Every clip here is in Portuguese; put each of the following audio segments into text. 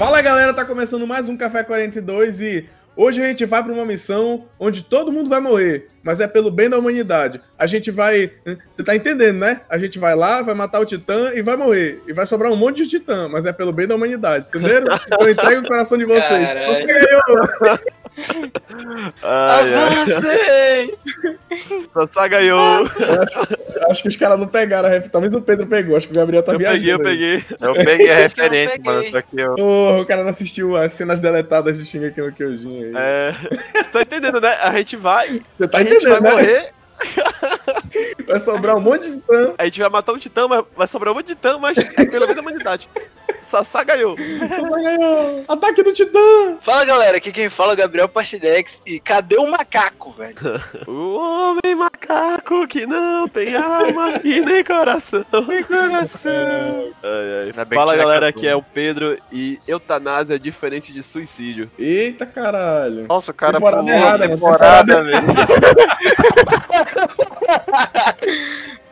Fala galera, tá começando mais um Café 42 e hoje a gente vai para uma missão onde todo mundo vai morrer, mas é pelo bem da humanidade. A gente vai. Você tá entendendo, né? A gente vai lá, vai matar o Titã e vai morrer. E vai sobrar um monte de Titã, mas é pelo bem da humanidade, entenderam? Então entregue o coração de vocês. Caralho. Ai. Avancei! Sassá ganhou. Acho, que os caras não pegaram a ref. Talvez o Pedro pegou, acho que o Gabriel tá Eu viajando. peguei, eu aí. peguei. Eu peguei a referência, peguei. mano. Só que eu. Porra, o cara não assistiu as cenas deletadas de Shingeki no Kyojin aí. É. Tá entendendo, né? A gente vai, Você tá a gente vai entendendo, né? morrer, Vai sobrar um monte de titã. a gente vai matar um titã, mas vai sobrar um monte de titã, mas é pelo menos a humanidade. Sassá ganhou. Só ganhou. Ataque do titã. Fala galera, aqui quem fala é o Gabriel Pastidex e cadê o macaco, velho? O homem macaco que não tem alma e nem coração. Nem coração. Ai, ai. Fala galera, acabou. aqui é o Pedro e eutanásia é diferente de suicídio. Eita caralho. Nossa, o cara Temporada pulou errada, mano, temporada, velho.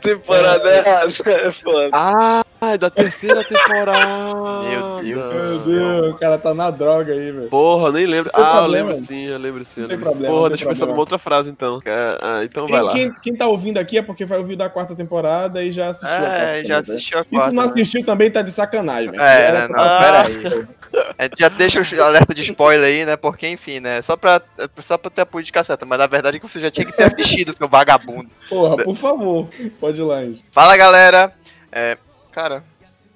Temporada errada, é foda. Ah, é da terceira temporada. Meu Deus. Meu Deus, o cara tá na droga aí, velho. Porra, nem lembro. Não Ah, eu problema. lembro sim, eu lembro sim. Eu Não tem lembro sim. problema, Porra, não deixa eu pensar numa outra frase então. É, Ah, então vai Quem, lá. quem, quem tá ouvindo aqui é porque vai ouvir da quarta temporada e já assistiu. a quarta É, já né? assistiu a E se quarta. não né? assistiu também tá de sacanagem, velho. É, Era né, não, pra- pera aí. A gente já deixa o alerta de spoiler aí, né? Porque, enfim, né? Só pra, só pra ter a política certa. Mas na verdade é que você já tinha que ter assistido, seu vagabundo. Porra, por favor. Pode Fala, galera. É, cara,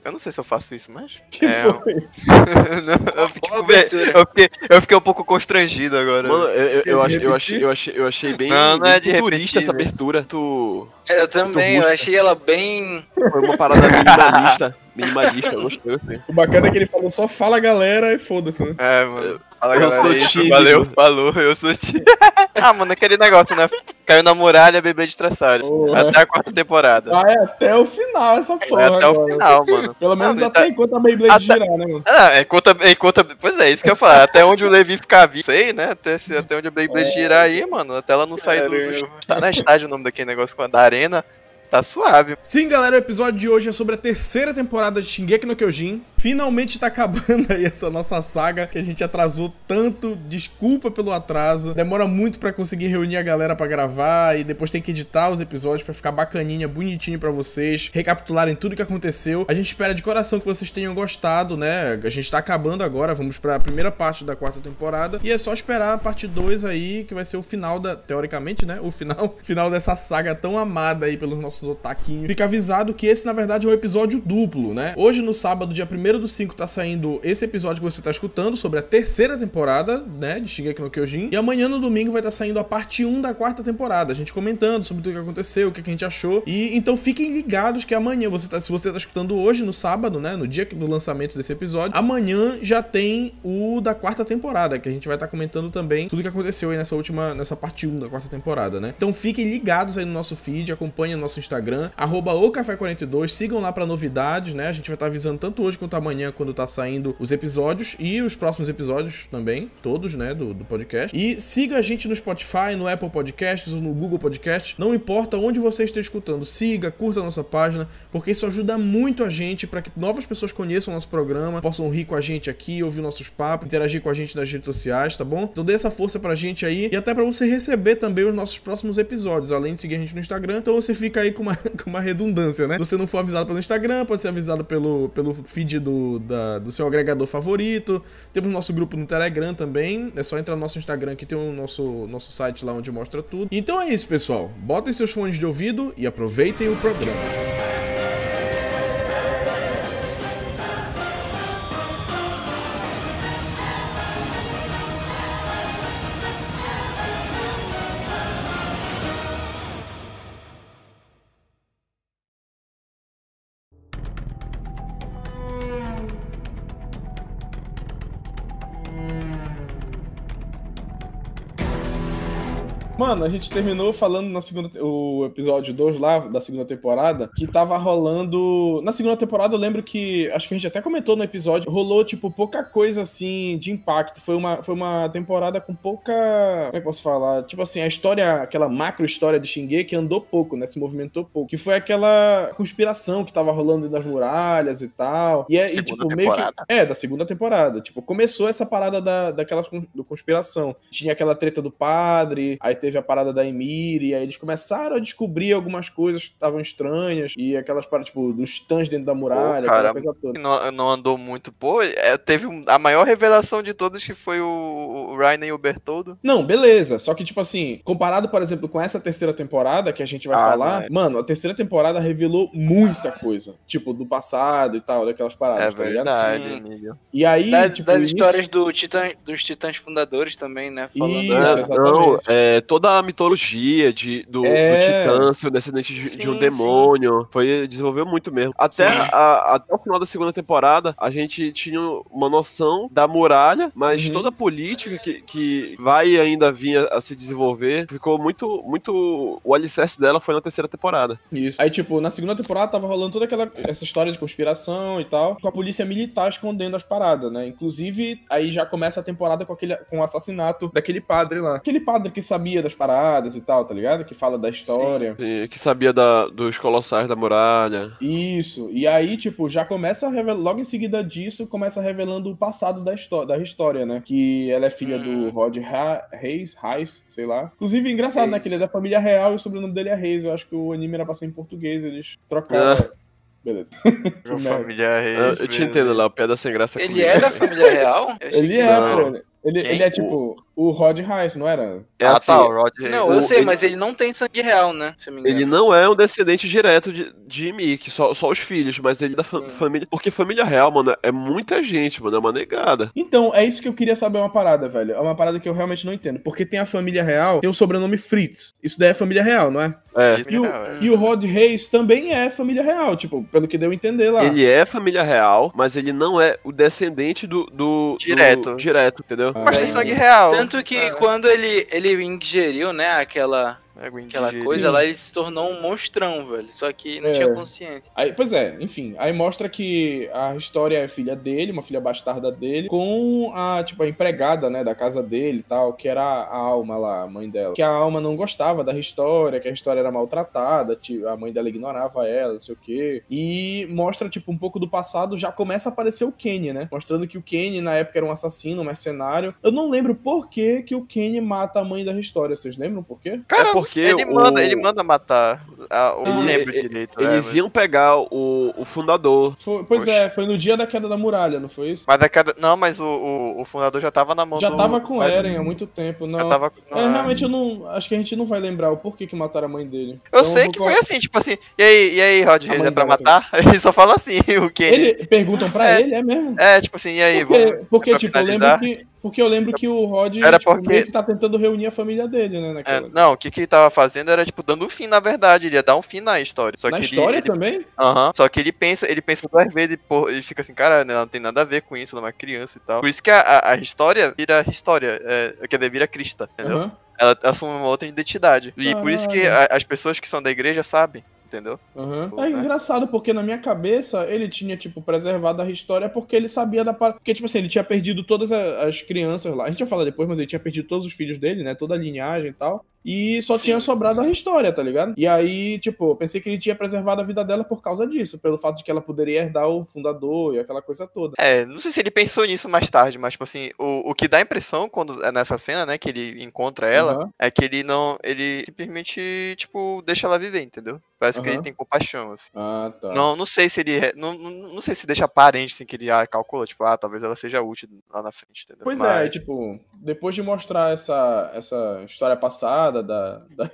eu não sei se eu faço isso, mas. Que é, foi? eu, fiquei, eu, fiquei, eu fiquei um pouco constrangido agora. Mano, eu, eu, achei, eu, achei, eu, achei, eu achei bem, Não, não é de futurista essa né? abertura. Tu Eu também, eu achei ela bem. foi uma parada minimalista. Minimalista, eu gostei. gostei. O bacana é que ele falou só fala galera e foda-se, né? É, mano. Fala, Eu galera. sou isso, tímido. Valeu, falou, eu sou tímido. ah, mano, aquele negócio, né? Caiu na muralha, bebê de traçalhos. Porra. Até a quarta temporada. Vai até o final essa porra. Vai até o agora. final, mano. Pelo menos Ah, até tá- enquanto a Beyblade Até- girar, né, mano? Ah, enquanto, enquanto, pois é, isso que eu ia falar. Até onde o Levi ficar vivo. Sei, né? Até, se- até onde a Beyblade É. girar aí, mano. Até ela não sair do. Tá na estádio o nome daquele negócio a da arena. Tá suave. Sim, galera, o episódio de hoje é sobre a terceira temporada de Shingeki no Kyojin. Finalmente tá acabando aí essa nossa saga que a gente atrasou tanto. Desculpa pelo atraso. Demora muito pra conseguir reunir a galera pra gravar e depois tem que editar os episódios pra ficar bacaninha, bonitinho pra vocês, recapitularem tudo que aconteceu. A gente espera de coração que vocês tenham gostado, né? A gente tá acabando agora, vamos pra primeira parte da quarta temporada e é só esperar a parte 2 aí, que vai ser o final da, teoricamente, né? O final, final dessa saga tão amada aí pelos nossos otaquinhos. Fica avisado que esse, na verdade, é um episódio duplo, né? Hoje, no sábado, dia 1 do 5, tá saindo esse episódio que você tá escutando sobre a terceira temporada, né? De Shingeki no Kyojin. E amanhã, no domingo, vai estar saindo a parte 1 da quarta temporada. A gente comentando sobre tudo que aconteceu, o que que a gente achou. E então fiquem ligados que amanhã, você tá, se você tá escutando hoje, no sábado, né? No dia do lançamento desse episódio, amanhã já tem o da quarta temporada, que a gente vai estar comentando também tudo que aconteceu aí nessa última, nessa parte 1 da quarta temporada, né? Então fiquem ligados aí no nosso feed, acompanhem o nosso Instagram, arroba o Café42, sigam lá pra novidades, né? A gente vai estar avisando tanto hoje quanto amanhã quando tá saindo os episódios e os próximos episódios também, todos, né, do, do podcast. E siga a gente no Spotify, no Apple Podcasts ou no Google Podcast, não importa onde você esteja escutando, siga, curta a nossa página, porque isso ajuda muito a gente para que novas pessoas conheçam o nosso programa, possam rir com a gente aqui, ouvir nossos papos, interagir com a gente nas redes sociais, tá bom? Então dê essa força pra gente aí e até pra você receber também os nossos próximos episódios, além de seguir a gente no Instagram, então você fica aí com uma, com uma redundância, né? Você não for avisado pelo Instagram, pode ser avisado pelo, pelo feed do, da- do seu agregador favorito. Temos nosso grupo no Telegram também. É só entrar no nosso Instagram que tem o nosso, nosso site lá onde mostra tudo. Então é isso, pessoal. Botem seus fones de ouvido e aproveitem o programa. Mano, a gente terminou falando na segunda, o episódio 2 lá, da segunda temporada, que tava rolando. Na segunda temporada, eu lembro que. Acho que a gente até comentou no episódio, rolou, tipo, pouca coisa assim de impacto. Foi uma, foi uma temporada com pouca. Como é que posso falar? Tipo assim, a história, aquela macro história de Shingeki andou pouco, né? Se movimentou pouco. Que foi aquela conspiração que tava rolando nas muralhas e tal. E, é, e, tipo, meio que. temporada. É, da segunda temporada. Tipo, começou essa parada da, daquela conspiração. Tinha aquela treta do padre, aí teve a parada da Emir, e aí eles começaram a descobrir algumas coisas que estavam estranhas, e aquelas paradas, tipo, dos titãs dentro da muralha, cara, aquela coisa toda. Não, não andou muito. Pô, é, teve a maior revelação de todas que foi o, o Ryan e o Bertoldo. Não, beleza. Só que, tipo assim, comparado, por exemplo, com essa terceira temporada que a gente vai Ah, falar, não é. mano, a terceira temporada revelou muita coisa. Tipo, do passado e tal, daquelas É paradas, tá ligado? verdade. Emílio. E aí, Da- tipo, das o início- histórias do titã, dos titãs fundadores também, né? Falando Isso, É, exatamente. não, é, toda a mitologia de, do, É. do Titã ser o descendente de, de um Sim, demônio foi desenvolveu muito mesmo. Até, Sim. a- até o final da segunda temporada, a gente tinha uma noção da muralha, mas Uhum. toda a política que, que vai e ainda vir a, a se desenvolver ficou muito, muito. O alicerce dela foi na terceira temporada. Isso. Aí, tipo, na segunda temporada tava rolando toda aquela essa história de conspiração e tal, com a polícia militar escondendo as paradas, né? Inclusive, aí já começa a temporada com aquele com o assassinato daquele padre lá. Aquele padre que sabia das paradas e tal, tá ligado? Que fala da história. E que sabia da, dos colossais da muralha. Isso. E aí, tipo, já começa a revelar, logo em seguida disso, começa revelando o passado da, histó da história, né? Que ela é filha do Hum. Rod Ha- Reis, Reis, sei lá. Inclusive, engraçado, né? Reis. Que ele é da família real e o sobrenome dele é Reis. Eu acho que o anime era pra ser em português, eles trocaram. Beleza. Uma merda. família Eu, reis, eu te entendo lá, piada sem graça. Ele comigo. é da família real? Ele é, pô. Ele, ele, ele é tipo o Rod Reis, não era? É ah, assim, tá, o Rod Reis. Não, O- eu sei, ele- mas ele não tem sangue real, né? Se eu me engano. Ele não é um descendente direto de, de Mickey, só, só os filhos, mas ele é da fa- Sim. família. Porque família real, mano, é muita gente, mano, é uma negada. Então, é isso que eu queria saber uma parada, velho. É uma parada que eu realmente não entendo. Porque tem a família real, tem o sobrenome Fritz. Isso daí é família real, não é? É. E o, É, e o Rod Reis também é família real, tipo, pelo que deu a entender lá. Ele é família real, mas ele não é o descendente do. do Direto. do- direto, entendeu? Ah. Mas tem sangue real. Tanto que quando ele, ele ingeriu, né, aquela, É, aquela Digit. coisa Sim. lá, ele se tornou um monstrão, velho. Só que não É. tinha consciência. Aí, pois é, enfim. Aí mostra que a história é filha dele, uma filha bastarda dele, com a, tipo, a empregada, né, da casa dele e tal, que era a Alma lá, a mãe dela. Que a Alma não gostava da história, que a história era maltratada, tipo, a mãe dela ignorava ela, não sei o quê. E mostra, tipo, um pouco do passado, já começa a aparecer o Kenny, né? Mostrando que o Kenny, na época, era um assassino, um mercenário. Eu não lembro por que, que o Kenny mata a mãe da história. Vocês lembram por quê? Cara, É porque ele, o- manda, ele manda matar. Ah, eu não Ele- lembro direito. é, Eles mas- iam pegar o, o fundador. Foi- pois Oxe. é, foi no dia da queda da muralha, não foi isso? Mas a cada... Não, mas o, o, o fundador já tava na mão Já do... tava com mas- Eren há muito tempo, não. Já tava... não, É, é. realmente eu não. Acho que a gente não vai lembrar o porquê que mataram a mãe dele. Eu Então, sei vou que foi assim, tipo assim, e aí, e aí Rod é pra matar? Ele só fala assim, o Kenny. Ele perguntam pra É. ele, é mesmo? É, tipo assim, e aí, Porque, vamos... porque pra tipo, eu lembro finalizar? que. Porque eu lembro que o Rod Era tipo, porque- meio que tá tentando reunir a família dele, né? É, Naquela... não, o que que tava fazendo era, tipo, dando um fim, na verdade. Ele ia dar um fim na história. Só Na que história ele, também? Aham. Só que ele pensa, ele pensa duas vezes, pô, ele fica assim, cara, né, não tem nada a ver com isso, ela é uma criança e tal. Por isso que a, a, história vira história, é, quer dizer, vira crista, entendeu? Ela assume uma outra identidade. E por isso que a- as pessoas que são da igreja sabem, entendeu? Aham. Pô, É né? engraçado, porque na minha cabeça ele tinha, tipo, preservado a história porque ele sabia da. par- Porque, tipo assim, ele tinha perdido todas as crianças lá. A gente vai falar depois, mas ele tinha perdido todos os filhos dele, né? Toda a linhagem e tal. E só Sim. tinha sobrado a história, tá ligado? E aí, tipo, eu pensei que ele tinha preservado a vida dela por causa disso, pelo fato de que ela poderia herdar o fundador e aquela coisa toda. É, não sei se ele pensou nisso mais tarde, mas, tipo assim, o, o que dá a impressão quando é nessa cena, né, que ele encontra ela, Aham. é que ele não. Ele simplesmente, tipo, deixa ela viver, entendeu? Parece que Aham. ele tem compaixão, assim. Ah, tá. Não, não sei se ele. Não, não, sei se deixa aparente, assim, que ele ah, calcula, tipo, ah, talvez ela seja útil lá na frente, entendeu? Pois Mas- é, tipo, depois de mostrar essa, essa história passada, da, da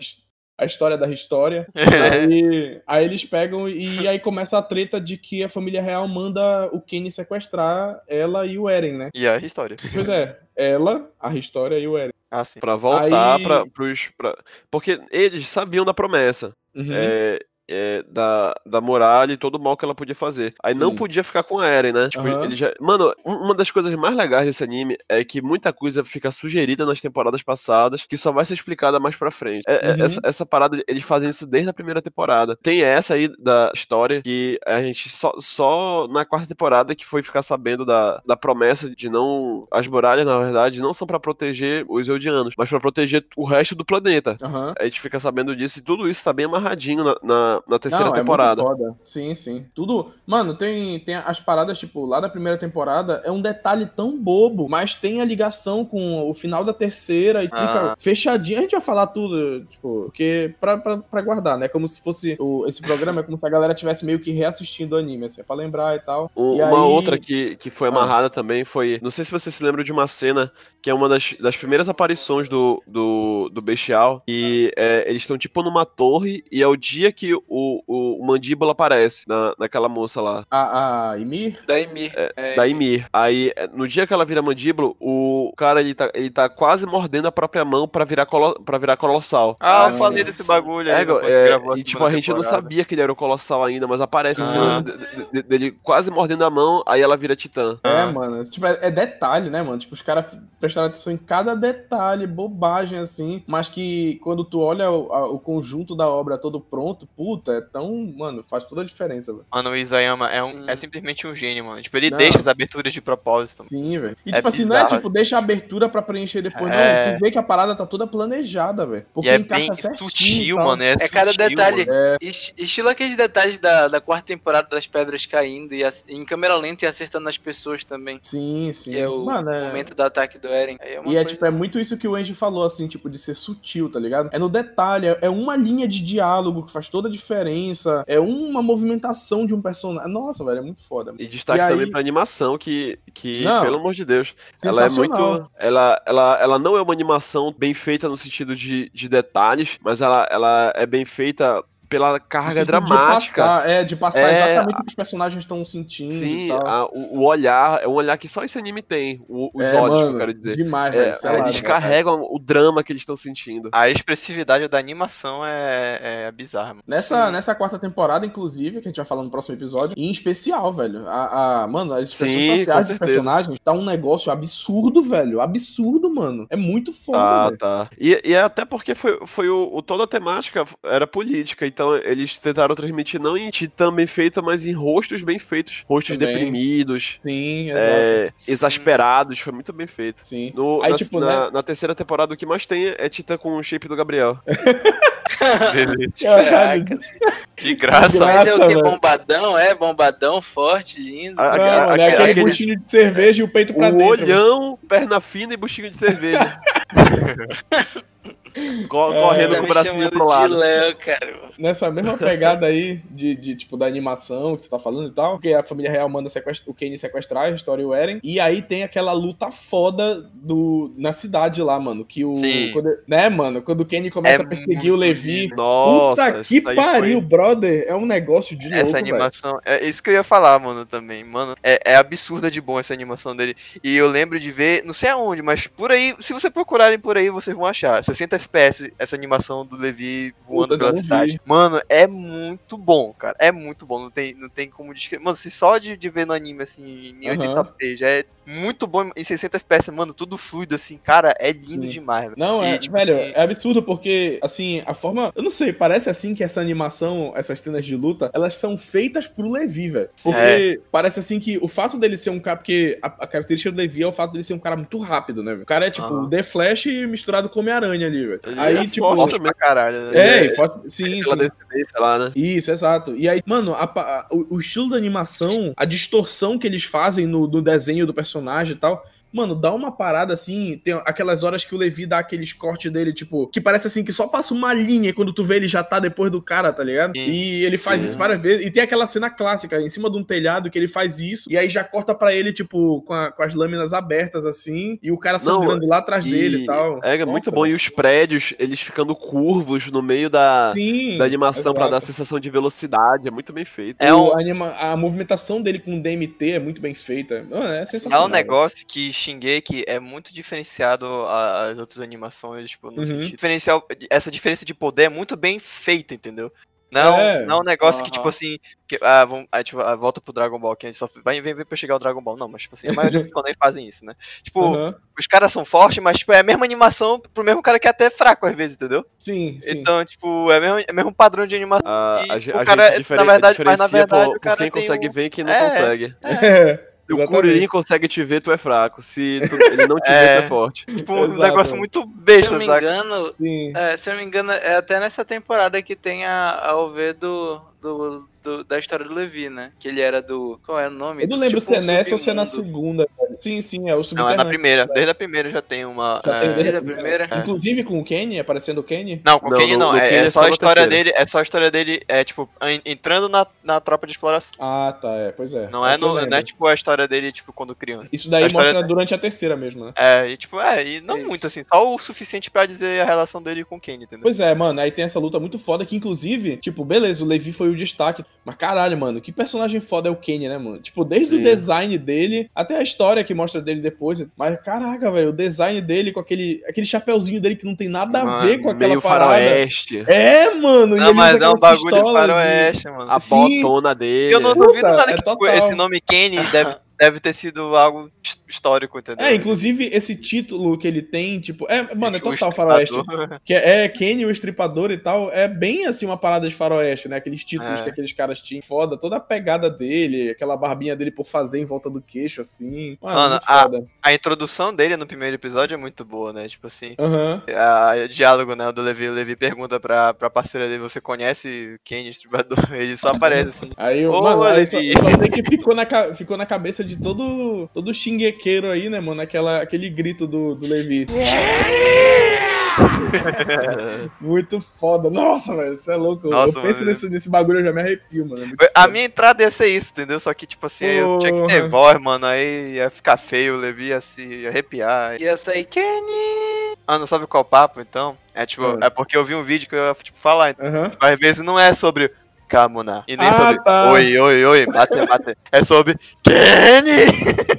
a história da história, aí, aí eles pegam e aí começa a treta de que a família real manda o Kenny sequestrar ela e o Eren, né? E a história. Pois é, ela, a história e o Eren. Ah, sim. Pra voltar Aí- pra, pros. Pra... Porque eles sabiam da promessa. Uhum. É, é, da, da muralha e todo o mal que ela podia fazer. Aí não Sim. podia ficar com a Eren, né? Tipo, Aham. ele já. Mano, um- uma das coisas mais legais desse anime é que muita coisa fica sugerida nas temporadas passadas que só vai ser explicada mais pra frente. É- é- Uhum. essa, essa parada, eles fazem isso desde a primeira temporada. Tem essa aí da história que a gente só, só na quarta temporada que foi ficar sabendo da, da promessa de não. As muralhas, na verdade, não são pra proteger os Eldianos, mas pra proteger o resto do planeta. Aham. A gente fica sabendo disso e tudo isso tá bem amarradinho na, na, na terceira Não, é temporada. muito foda. Sim, sim. Tudo. Mano, tem, tem as paradas, tipo, lá da primeira temporada, é um detalhe tão bobo, mas tem a ligação com o final da terceira e fica Ah. fechadinho. A gente vai falar tudo, tipo, porque pra, pra, pra guardar, né? Como se fosse. O, esse programa é como se a galera tivesse meio que reassistindo o anime, assim, é pra lembrar e tal. Um- E uma aí- outra que, que foi Ah. amarrada também foi. Não sei se você se lembra de uma cena que é uma das, das primeiras aparições do, do, do Bestial. E é, eles estão tipo numa torre e é o dia que o, o, Mandíbula aparece na, naquela moça lá. A, a Ymir. Da Emir. É, Da Ymir. Aí, é, no dia que ela vira mandíbula, o cara ele tá, ele tá quase mordendo a própria mão pra virar, colo, pra virar colossal. Ah, Ah, eu falei sim, desse bagulho É, aí. é, gravou e tipo, a gente não temporada. sabia que ele era o Colossal ainda, mas aparece a Sim. cena de- de- de- dele quase mordendo a mão, aí ela vira Titã. É, Ah. mano. Tipo, é, é detalhe, né, mano? Tipo, os caras prestaram atenção em cada detalhe, bobagem, assim. Mas que quando tu olha o, a- o conjunto da obra todo pronto, puta, é tão. Mano, faz toda a diferença, velho. Mano, o Isayama é, um, Sim. é simplesmente um gênio, mano. Tipo, ele Não. deixa as aberturas de propósito. Sim, velho. E É tipo assim, não é bizarro. tipo, deixa a abertura pra preencher depois, É. não. Tu vê que a parada tá toda planejada, velho. Porque e é bem certinho. sutil, mano. É, É cada sutil, detalhe. mano. É, Esti- Estilo aqueles detalhes da, da quarta temporada das pedras caindo e em câmera lenta e acertando as pessoas também. sim, sim. Que é o Mano, é... momento do ataque do Eren. É uma E é coisa- tipo, é muito isso que o Angie falou, assim, tipo, de ser sutil, tá ligado? É no detalhe, é- é uma linha de diálogo que faz toda a diferença, é uma movimentação de um personagem. Nossa, velho, é muito foda. E destaque E aí- também pra animação, que, que Não, pelo amor de Deus, ela é muito. Ela, ela, ela não é uma animação bem feita no sentido de, de detalhes, mas ela, ela é bem feita pela carga dramática. De passar, é, de passar É, exatamente o que os personagens estão sentindo e Sim, tal. a- o, o olhar é um olhar que só esse anime tem. o- os É, olhos, que mano, eu quero dizer. Demais, É, velho. lá, eles velho. carregam o drama que eles estão sentindo. A expressividade da animação é, é bizarra, mano. Nessa, nessa quarta temporada, inclusive, que a gente vai falar no próximo episódio, em especial, velho. A, a- mano, as expressões Sim, faciais dos personagens tá um negócio absurdo, velho. Absurdo, mano. É muito foda, Ah, velho. tá. E, e é até porque foi, foi o, o- toda a temática era política, então eles tentaram transmitir não em titã bem feita, mas em rostos bem feitos. Rostos Também. deprimidos, Sim, é, Sim. exasperados, foi muito bem feito. Sim. No- Aí, na, tipo, na- né? na terceira temporada, o que mais tem é Titã com o shape do Gabriel. Caralho. De graça. Gra- Mas é o que? Bombadão? É, bombadão, forte, lindo. Ah, Não, a- mano, é aquele- aquele buchinho de cerveja e o peito pra o dentro. olhão, perna fina e buchinho de cerveja. É, correndo Tá com o bracinho pro lado. Léo, cara. Nessa mesma pegada aí de, de, tipo, da animação que você tá falando e tal, porque a família real manda sequestra- o Kenny sequestrar a história e o Eren. E aí tem aquela luta foda do, na cidade lá, mano. Que o. Sim. quando- né, mano? Quando o Kenny começa É a perseguir muito o Levi. Nossa, Puta que pariu, foi- brother. É um negócio de louco, Essa animação, é isso que eu ia falar, mano, também. Mano, é, é absurda de bom essa animação dele. E eu lembro de ver, não sei aonde, mas por aí, se vocês procurarem por aí, vocês vão achar. 60 FPS, essa animação do Levi voando Puta, pela vi. cidade. Mano, é muito bom, cara. É muito bom. Não tem, não tem como descrever. Mano, se só de, de ver no anime, assim, em Aham. 80p, já é muito bom. Em 60 FPS, mano, tudo fluido, assim, cara, é lindo Sim. demais, velho. Não, é, E, tipo, velho, assim, é absurdo porque, assim, a forma. Eu não sei, parece assim que essa animação, essas cenas de luta, elas são feitas pro Levi, velho. Porque parece assim que o fato dele ser um cara. Porque a, a característica do Levi é o fato dele ser um cara muito rápido, né, velho? O cara é tipo The Flash misturado com Homem-Aranha ali, velho. Ele Aí, é tipo. forte pra caralho, né? É, É, e forte- sim, sim. lá, né? Isso, exato. E aí, mano, a a- o, o estilo da animação, a distorção que eles fazem no, no desenho do personagem e tal. Mano, dá uma parada assim, tem aquelas horas que o Levi dá aqueles cortes dele, tipo, que parece assim que só passa uma linha e quando tu vê ele já tá depois do cara, tá ligado? Sim. E ele faz Sim. isso várias vezes. E tem aquela cena clássica em cima de um telhado que ele faz isso, e aí já corta pra ele, tipo, com, a- com as lâminas abertas assim, e o cara sangrando lá atrás dele e tal. É, é Nossa, muito bom. E os prédios, eles ficando curvos no meio da, Sim, da animação pra exato. dar a sensação de velocidade. É muito bem feito. É um- anima- a movimentação dele com o DMT é muito bem feita. Mano, é É sensacional. um negócio que Shingeki é muito diferenciado a- às outras animações, tipo, no Uhum. sentido. Diferencial, essa diferença de poder é muito bem feita, entendeu? Não, É. não é um negócio que, Aham. tipo assim. Que, ah, vamos, aí, tipo, ah, volta pro Dragon Ball, que a gente só vai, vem, vem pra chegar o Dragon Ball. Não, mas, tipo assim, a maioria dos canais fazem isso, né? Tipo, Aham. os caras são fortes, mas, tipo, é a mesma animação pro mesmo cara que é até fraco às vezes, entendeu? Sim, sim. Então, tipo, é o mesmo, é mesmo padrão de animação. A, E a, o a cara, gente na verdade- mas na diferencia verdade por, o cara quem consegue um- ver e quem não É. consegue. É, Se o. Kuririn consegue te ver, tu é fraco. Se tu- ele não te É. vê, tu é forte. Tipo, um Exato. negócio muito Se eu besta, não me sabe? engano, é, se eu não me engano, é até nessa temporada que tem a, a OV do, do, do- da história do Levi, né? Que ele era do. Qual é o nome? Eu não lembro tipo se é nessa ou se é na segunda. velho. Sim, sim, é o Não, é na primeira. Desde a primeira já tem uma. Já é, tem Desde a primeira? É. Inclusive com o Kenny, aparecendo o Kenny. Não, com Não, Kenny não. é, Kenny é é só a história dele. É só a história dele, é tipo, en- entrando na, na tropa de exploração. Ah, tá, é, pois é. Não É é, no, não é tipo a história dele, tipo, quando criança. Isso daí a história- mostra durante a terceira mesmo, né? É, e tipo, é, e não Isso. muito assim, só o suficiente pra dizer a relação dele com o Kenny, entendeu? Pois é, mano, aí tem essa luta muito foda que, inclusive, tipo, beleza, o Levi foi o destaque. Mas caralho, mano, que personagem foda é o Kenny, né, mano? Tipo, desde o Sim. design dele até a história que mostra dele depois. Mas caraca, velho, o design dele com aquele, aquele chapeuzinho dele que não tem nada a Mano, ver com aquela Meio parada. faroeste. É, mano, Não, mas é um bagulho de pistolas, e- faroeste, mano. A Sim. botona dele. Eu não Puta, duvido nada é que total. esse nome Kenny deve, deve ter sido algo his- histórico, entendeu? É, inclusive esse título que ele tem, tipo, é, mano, é O total faroeste. Que é, é Kenny o Estripador e tal, é bem assim uma parada de faroeste, né? Aqueles títulos É. que aqueles caras tinham. Foda, toda a pegada dele, aquela barbinha dele por fazer em volta do queixo, assim. Mano, Mano, a-. A introdução dele no primeiro episódio é muito boa, né? Tipo assim, Aham. a, o diálogo, né, do Levi, o Levi pergunta pra, pra parceira dele, você conhece o Kenny Estripador? Ele só aparece assim. Aí, Ô, mano, aí só, só sei que ficou na, ficou na cabeça de todo, todo xinguequeiro aí, né, mano? Aquela, aquele grito do, do Levi. Muito foda. Nossa, velho, você é louco. Nossa, eu penso nesse, nesse bagulho, eu já me arrepio, mano. é A foda. minha entrada ia ser isso, entendeu? Só que, tipo assim, eu tinha que ter Porra. voz, mano, aí ia ficar feio, o Levi ia se arrepiar. E essa aí, Kenny! Ah, não sabe qual papo, então? É tipo, Ah. é porque eu vi um vídeo que eu ia, tipo, falar. Aham. Mas às vezes não é sobre Kamuna. E nem Ah, sobre tá. oi, oi, oi, bate, bate. É sobre Kenny!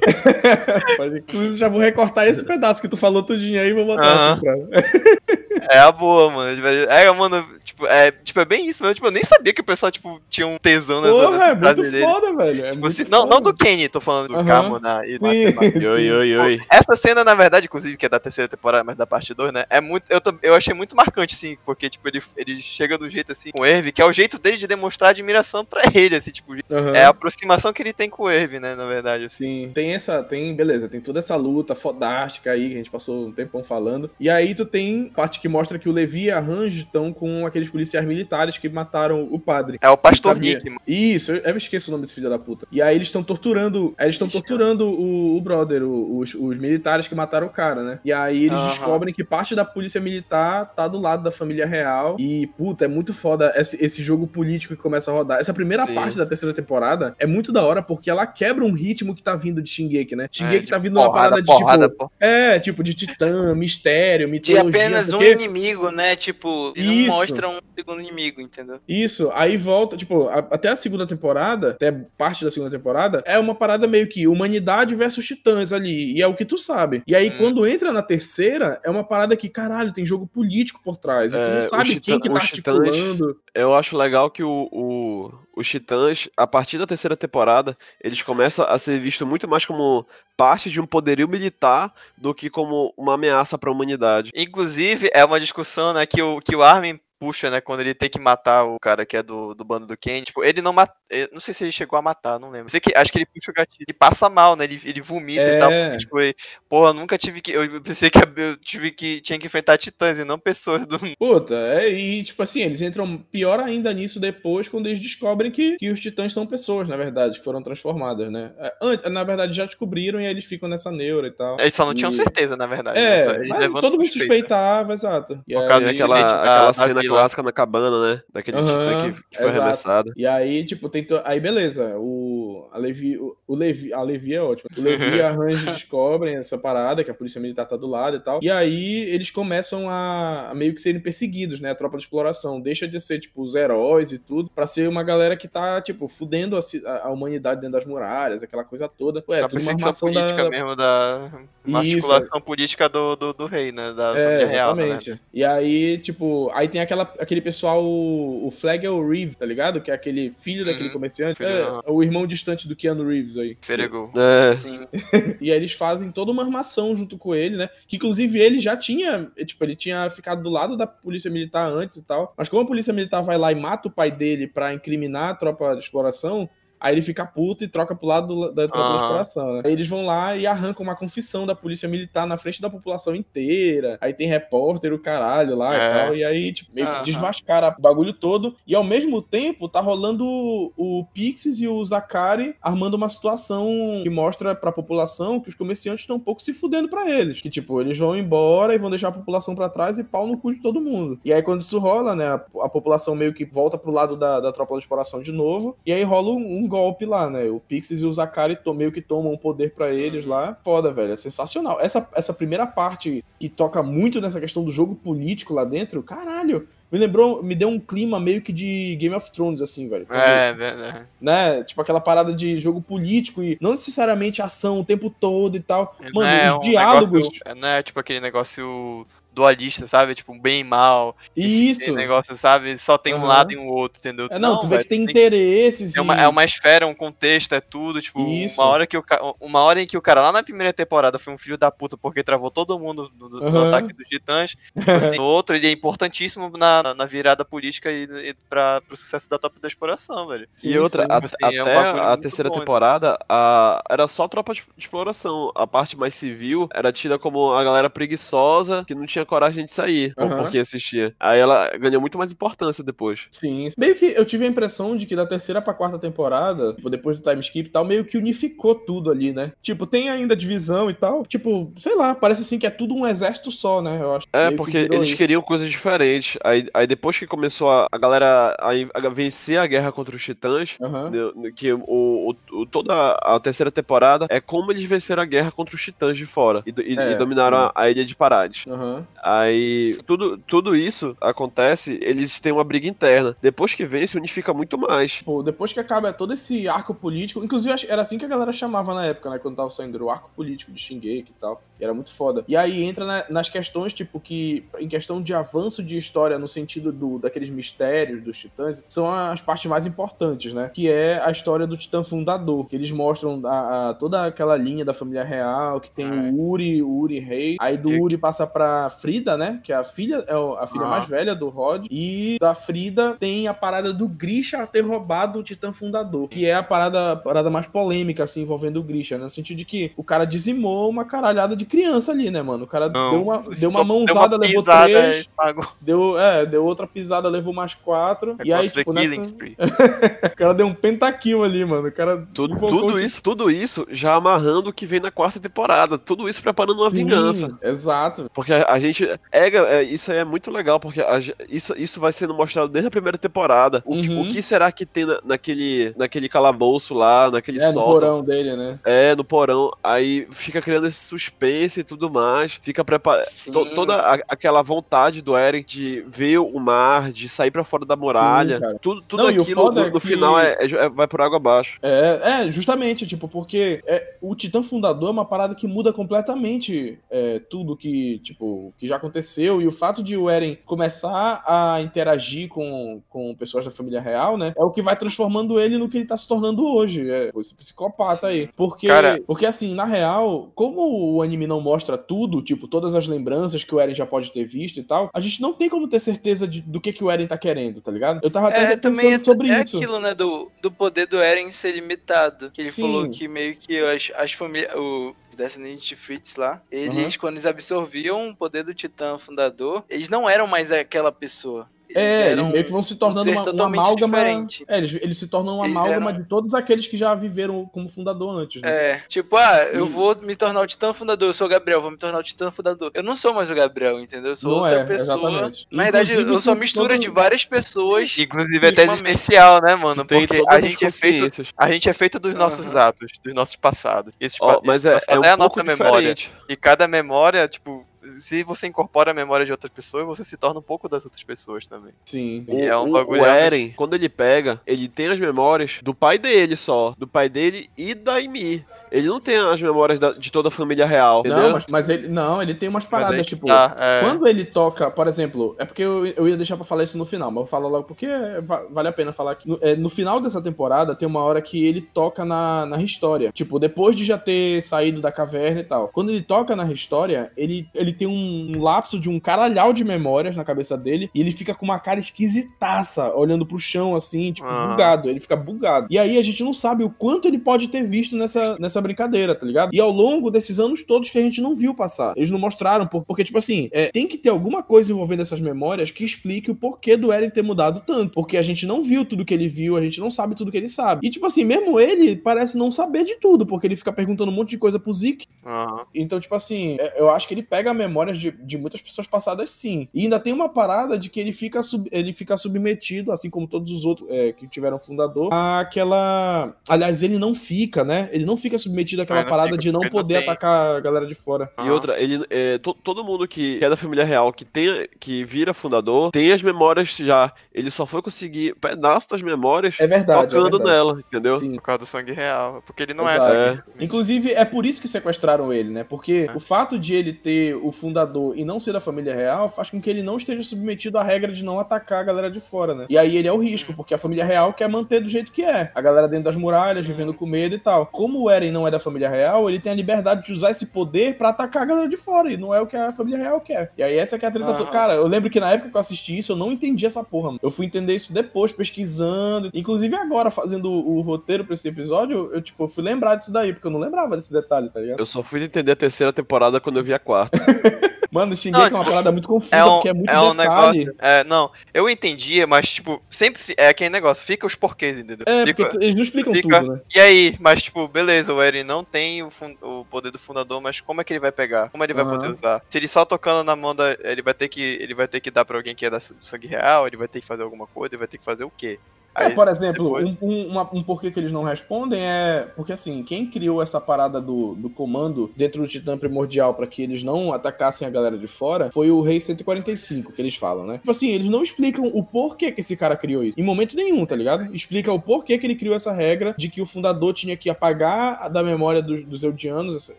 Inclusive, já vou recortar esse pedaço que tu falou tudinho aí e vou botar aqui pra... É a boa, mano. É, mano, tipo, é, tipo, é bem isso mesmo. Tipo, eu nem sabia que o pessoal, tipo, tinha um tesão nessa, Porra, é muito dele. foda, velho. É Tipo muito assim, não, não foda. do Kenny, tô falando do Aham. Kamuna e Sim. bate, bate. Oi, oi, oi. Essa cena, na verdade, inclusive, que é da terceira temporada, mas da parte 2, né? É muito. Eu, eu achei muito marcante, assim, porque, tipo, ele, ele chega do jeito assim com o Erve, que é o jeito dele de demonstrar admiração pra ele, assim, tipo, Aham. é a aproximação que ele tem com o Erve, né? Na verdade, assim. Sim, tem essa, tem, beleza, tem toda essa luta fodástica aí, que a gente passou um tempão falando. E aí tu tem parte que mostra que o Levi e a Range estão com aqueles policiais militares que mataram o padre. É o Pastor. Nick, mano. Isso, eu, eu esqueço o nome desse filho da puta. E aí eles estão torturando, eles estão torturando o, o brother, o- os, os militares que mataram o cara, né? E aí eles Aham. descobrem que parte da polícia militar tá do lado da família real. E, puta, é muito foda esse, esse jogo político que começa a rodar. Essa primeira Sim. parte da terceira temporada é muito da hora porque ela quebra um ritmo que tá vindo de Shingeki, né? Shingeki É, tá vindo uma porrada, parada de porrada, tipo. É, tipo, de titã, mistério, De mitologia. apenas não um inimigo, né? Tipo, e Isso. não mostra um segundo inimigo, entendeu? Isso, aí volta, tipo, a- até a segunda temporada, até parte da segunda temporada, é uma parada meio que humanidade versus titãs ali, e é o que tu sabe. E aí, Hum. quando entra na terceira, é uma parada que, caralho, tem jogo político por trás, e tu É, não os sabe titã- quem que tá titãs- articulando. Eu acho legal que o, o- os Titãs, a partir da terceira temporada, eles começam a ser vistos muito mais como parte de um poderio militar do que como uma ameaça para a humanidade. Inclusive, é uma discussão, né, que o, que o Armin puxa, né, quando ele tem que matar o cara que é do, do bando do Ken. Tipo, ele não mata. Não sei se ele chegou a matar, não lembro. Sei que, acho que ele puxa o gatilho. Ele passa mal, né? Ele, ele vomita e tal. É. porque, tipo, ele, porra, nunca tive que. Eu pensei que eu tive que. Tinha que enfrentar titãs e não pessoas do. Puta, é, e tipo assim, eles entram pior ainda nisso depois, quando eles descobrem que, que os titãs são pessoas, na verdade, que foram transformadas, né? É, Na verdade, já descobriram e aí eles ficam nessa neura e tal. Eles só não tinham E- certeza, na verdade. né? Só- É, levantam todo mundo suspeita. suspeitava, exato. E Por aí- causa do aquela, da cena vila. clássica na cabana, né? Daquele titã que, que foi exato. arremessado. E aí, tipo, tem. to- Aí, beleza. O, a Levi. O, o Levi. A Levi é ótima. O Levi e a Range descobrem essa parada, que a polícia militar tá do lado e tal. E aí eles começam a, a meio que serem perseguidos, né? A tropa de exploração. Deixa de ser, tipo, os heróis e tudo, pra ser uma galera que tá, tipo, fudendo a, a- humanidade dentro das muralhas, aquela coisa toda. Ué, a tudo uma armação política da. mesmo da. Articulação política do, do, do rei, né? Da É, família real. Né? exatamente. E aí, tipo, aí tem aquela aquela, aquele pessoal, o Flagel Reeve, tá ligado? Que é aquele filho daquele Uhum. comerciante. Filho, É, é o irmão distante do Keanu Reeves aí. Feregou. É, Sim. E aí eles fazem toda uma armação junto com ele, né? Que inclusive ele já tinha, eh, tipo, ele tinha ficado do lado da polícia militar antes e tal. Mas como a polícia militar vai lá e mata o pai dele pra incriminar a tropa de exploração, aí ele fica puto e troca pro lado do- da tropa de Aham. exploração, né? Aí eles vão lá e arrancam uma confissão da polícia militar na frente da população inteira. Aí tem repórter, o caralho lá e É. tal. E aí, tipo, meio que desmascara o bagulho todo. E ao mesmo tempo, tá rolando o, o Pixies e o Zakari armando uma situação que mostra pra população que os comerciantes estão um pouco se fudendo pra eles. Que, tipo, eles vão embora e vão deixar a população pra trás e pau no cu de todo mundo. E aí, quando isso rola, né, a, a população meio que volta pro lado da, da tropa de exploração de novo. E aí rola um, um golpe lá, né? O Pixies e o Zakari meio que tomam o poder pra eles lá. Foda, velho. É sensacional. Essa, essa primeira parte que toca muito nessa questão do jogo político lá dentro, caralho. Me lembrou, me deu um clima meio que de Game of Thrones, assim, velho. Quando- É, verdade. né? Tipo aquela parada de jogo político e não necessariamente ação o tempo todo e tal. Mano, é os um diálogos. negócio- é tipo aquele negócio dualista, sabe? Tipo, um bem e mal. Isso. Esse negócio, sabe? Só tem um Aham. lado e um outro, entendeu? É, não, tu vê velho, que tem tem interesses. É uma, e- é uma esfera, um contexto, é tudo, tipo, Isso. uma hora que o uma hora em que o cara lá na primeira temporada foi um filho da puta porque travou todo mundo no, no Aham. ataque dos titãs, tipo assim, no outro ele é importantíssimo na, na virada política e, e pra, pro sucesso da top da exploração, velho. Sim, e outra, sim. a- Assim, é um até bagulho a terceira bom, temporada, a- era só tropa de de exploração. A parte mais civil era tida como a galera preguiçosa, que não tinha coragem de sair, quem assistia. Aí ela ganhou muito mais importância depois. Sim. Meio que eu tive a impressão de que da terceira pra quarta temporada, tipo, depois do time skip e tal, meio que unificou tudo ali, né? Tipo, tem ainda divisão e tal. Tipo, sei lá, parece assim que é tudo um exército só, né? Eu acho. É, Meio que porque virou eles isso. queriam coisas diferentes. Aí, aí depois que começou a, a galera a, a vencer a guerra contra os titãs, né, que o, o- toda a terceira temporada é como eles venceram a guerra contra os titãs de fora e, e- É, e dominaram sim. a, a ilha de Parades. Aham. Aí tudo, tudo isso acontece, eles têm uma briga interna. Depois que vence, unifica muito mais. Tipo, depois que acaba todo esse arco político, inclusive era assim que a galera chamava na época, né? Quando tava saindo o arco político de Shingeki e tal. E era muito foda. E aí entra na- nas questões, tipo, que em questão de avanço de história, no sentido do, daqueles mistérios dos titãs, são as partes mais importantes, né? Que é a história do titã fundador. Que eles mostram a, a- toda aquela linha da família real, que tem É. o Uri, o Uri rei. Aí do E- Uri passa pra Frida, né? Que é a filha, é a filha Ah. mais velha do Rod. E da Frida tem a parada do Grisha ter roubado o Titã Fundador. Que é a parada, a parada mais polêmica, assim, envolvendo o Grisha, né? No sentido de que o cara dizimou uma caralhada de criança ali, né, mano? O cara Não, deu uma, deu uma mãozada, levou pisada três. e pagou. Deu, é, deu outra pisada, levou mais quatro. É e aí, tipo, nessa, o cara deu um pentakill ali, mano. O cara Tudo, tudo isso, tudo isso já amarrando o que vem na quarta temporada. Tudo isso preparando uma Sim, vingança. Exato. Porque a, a gente. É, é, isso aí é muito legal, porque a isso, isso vai sendo mostrado desde a primeira temporada. O, que- Uhum. o que será que tem na- naquele, naquele calabouço lá, naquele É, no sótão? porão dele, né? É, no porão. Aí fica criando esse suspense e tudo mais. Fica preparado. Toda a- aquela vontade do Eren de ver o mar, de sair pra fora da muralha. Sim, tudo tudo Não, aquilo no, é que- final é, é- é- vai por água abaixo. É, é, justamente, tipo, porque é, o Titã Fundador é uma parada que muda completamente é, tudo que, tipo, que já aconteceu. E o fato de o Eren começar a interagir com, com pessoas da família real, né? É o que vai transformando ele no que ele tá se tornando hoje. É, esse psicopata aí. Porque, Cara- porque, assim, na real, como o anime não mostra tudo, tipo, todas as lembranças que o Eren já pode ter visto e tal, a gente não tem como ter certeza de- do que, que o Eren tá querendo, tá ligado? Eu tava até É, pensando também é, sobre é isso. aquilo, né, do, do poder do Eren ser limitado. Que ele Sim. falou que meio que as, as famílias. O descendente de Fritz lá, eles, quando eles absorviam o poder do Titã fundador, eles não eram mais aquela pessoa. É, eram eles meio que vão se tornando uma, uma amálgama. diferente. É, eles, eles se tornam uma Eles amálgama eram- de todos aqueles que já viveram como fundador antes. Né? É, tipo, ah, eu E- vou me tornar o Titã Fundador, eu sou o Gabriel, vou me tornar o Titã Fundador. Eu não sou mais o Gabriel, entendeu? Eu sou Não outra é, pessoa. exatamente. Na verdade, eu sou a mistura todo- de várias pessoas. Inclusive até Ultimamente. existencial, né, mano? Porque a gente, é feito, a gente é feito dos nossos Aham. atos, dos nossos passados. Esse, Ó, pa- mas é, é um a pouco nossa memória. diferente. E cada memória, tipo, se você incorpora a memória de outras pessoas, você se torna um pouco das outras pessoas também. Sim. O, E é um o- bagulho o Eren, quando ele pega, ele tem as memórias do pai dele só. Do pai dele e da Amy. Ele não tem as memórias da- de toda a família real, entendeu? Não, mas, mas ele. Não, ele tem umas paradas, tipo. tá, é. Quando ele toca, por exemplo, é porque eu, eu ia deixar pra falar isso no final, mas eu vou falar logo porque va- vale a pena falar aqui. No, é, no final dessa temporada, tem uma hora que ele toca na, na história. Tipo, depois de já ter saído da caverna e tal. Quando ele toca na história, ele, ele tem um lapso de um caralhau de memórias na cabeça dele e ele fica com uma cara esquisitaça, olhando pro chão assim, tipo, Aham. bugado. Ele fica bugado. E aí a gente não sabe o quanto ele pode ter visto nessa, nessa brincadeira, tá ligado? E ao longo desses anos todos que a gente não viu passar. Eles não mostraram, por- porque, tipo assim, é, tem que ter alguma coisa envolvendo essas memórias que explique o porquê do Eren ter mudado tanto. Porque a gente não viu tudo que ele viu, a gente não sabe tudo que ele sabe. E, tipo assim, mesmo ele parece não saber de tudo, porque ele fica perguntando um monte de coisa pro Zeke. Aham. Então, tipo assim, é- eu acho que ele pega memórias de, de muitas pessoas passadas, sim. E ainda tem uma parada de que ele fica, sub- ele fica submetido, assim como todos os outros é, que tiveram fundador, àquela. Aliás, ele não fica, né? Ele não fica submetido àquela É, não parada de não poder atacar a galera de fora. E outra, ele, é, to- todo mundo que é da família real, que, tem, que vira fundador, tem as memórias já. Ele só foi conseguir pedaço das memórias É verdade. é tocando verdade. nela, entendeu? Sim. Por causa do sangue real. Porque ele não Exato. é sangue. Inclusive, é por isso que sequestraram ele, né? Porque É. o fato de ele ter o fundador e não ser da família real faz com que ele não esteja submetido à regra de não atacar a galera de fora, né? E aí ele é o risco, porque a família real quer manter do jeito que é. A galera dentro das muralhas, vivendo com medo e tal. Como o Eren não é da família real, ele tem a liberdade de usar esse poder pra atacar a galera de fora. E não é o que a família real quer. E aí essa é que é a treta. To- Cara, eu lembro que na época que eu assisti isso, eu não entendi essa porra, mano. Eu fui entender isso depois, pesquisando. Inclusive agora, fazendo o, o roteiro pra esse episódio, eu, tipo, fui lembrar disso daí, porque eu não lembrava desse detalhe, tá ligado? Eu só fui entender a terceira temporada quando eu vi a quarta. Mano, Shingeki Não, é uma parada muito confusa, É um, porque é muito é um detalhe. negócio. É, não, eu entendia, mas, tipo, sempre é aquele negócio, fica os porquês, entendeu? É, Fica- porque eles não explicam fica- tudo, né? E aí, mas tipo, beleza, o Eren não tem o, o poder do fundador, mas como é que ele vai pegar? Como ele vai Aham. poder usar? Se ele só tocando na mão da. Ele vai ter que. Ele vai ter que dar pra alguém que é da, do sangue real, ele vai ter que fazer alguma coisa, ele vai ter que fazer o quê? É, Aí, por exemplo, depois- um, um, uma- um porquê que eles não respondem é. Porque assim, quem criou essa parada do, do comando dentro do Titã Primordial pra que eles não atacassem a galera de fora foi o Rei 145, que eles falam, né? Tipo assim, eles não explicam o porquê que esse cara criou isso. Em momento nenhum, tá ligado? Explica o porquê que ele criou essa regra de que o fundador tinha que apagar da memória dos, dos Eldianos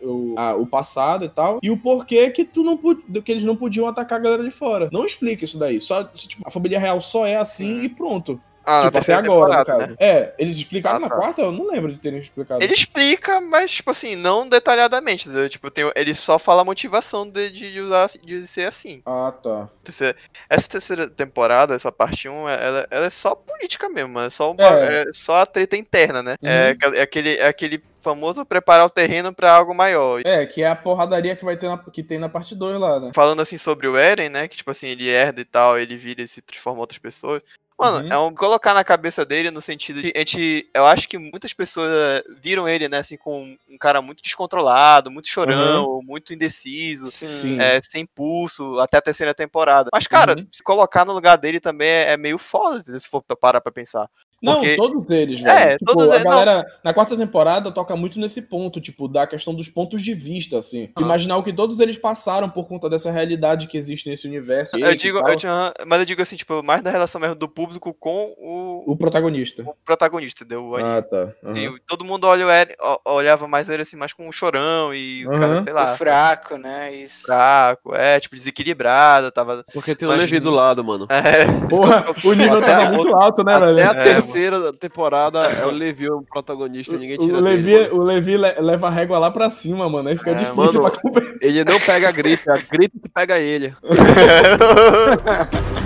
o, a- o passado e tal. E o porquê que tu não que eles não podiam atacar a galera de fora. Não explica isso daí. Só, tipo, a família real só é assim e pronto. Ah, na tipo, até agora, no caso. né? É, eles explicaram Ah, na tá. quarta? Eu não lembro de terem explicado. Ele explica, mas, tipo assim, não detalhadamente, entendeu? Tipo, tem, ele só fala a motivação de, de, usar de ser assim. Ah, tá. Terceira- essa terceira temporada, essa parte 1, ela, ela é só política mesmo, é só, uma, É. é só a treta interna, né? Uhum. É, aquele- é aquele, é aquele famoso preparar o terreno pra algo maior. É, que é a porradaria que vai ter na, que tem na parte 2 lá, né? Falando assim sobre o Eren, né? Que tipo assim, ele herda e tal, ele vira e se transforma em outras pessoas. Mano, Uhum. é um colocar na cabeça dele no sentido de. A gente, eu acho que muitas pessoas eh, viram ele, né, assim, com um cara muito descontrolado, muito chorão, muito indeciso. Sim. Sim. É, sem pulso, até a terceira temporada. Mas, cara, Uhum. se colocar no lugar dele também é, é meio foda, se for parar pra pensar. Não, Porque- todos eles, velho. É, tipo, todos a eles- não. galera, na quarta temporada, toca muito nesse ponto, tipo, da questão dos pontos de vista, assim. Ah. Imaginar o que todos eles passaram por conta dessa realidade que existe nesse universo. Eu digo, eu tinha- mas eu digo assim, tipo, mais da relação mesmo do público com o, O protagonista. o protagonista? O anime. Ah, tá. Assim, Aham. todo mundo olha o Eren, olhava mais ele assim, mais com um chorão e o cara, sei O lá, fraco, né? Isso. fraco, é, tipo, desequilibrado, tava. Porque tem o Mas- Levi do lado, mano. É, Porra, o nível tava muito alto, né, Até velho? a É, terceira temporada é o Levi o protagonista, ninguém tira O dele, Levi, mano. o Levi le- leva a régua lá pra cima, mano. Aí fica É, difícil mano, pra compreender. Ele não pega a gripe, a gripe que pega ele.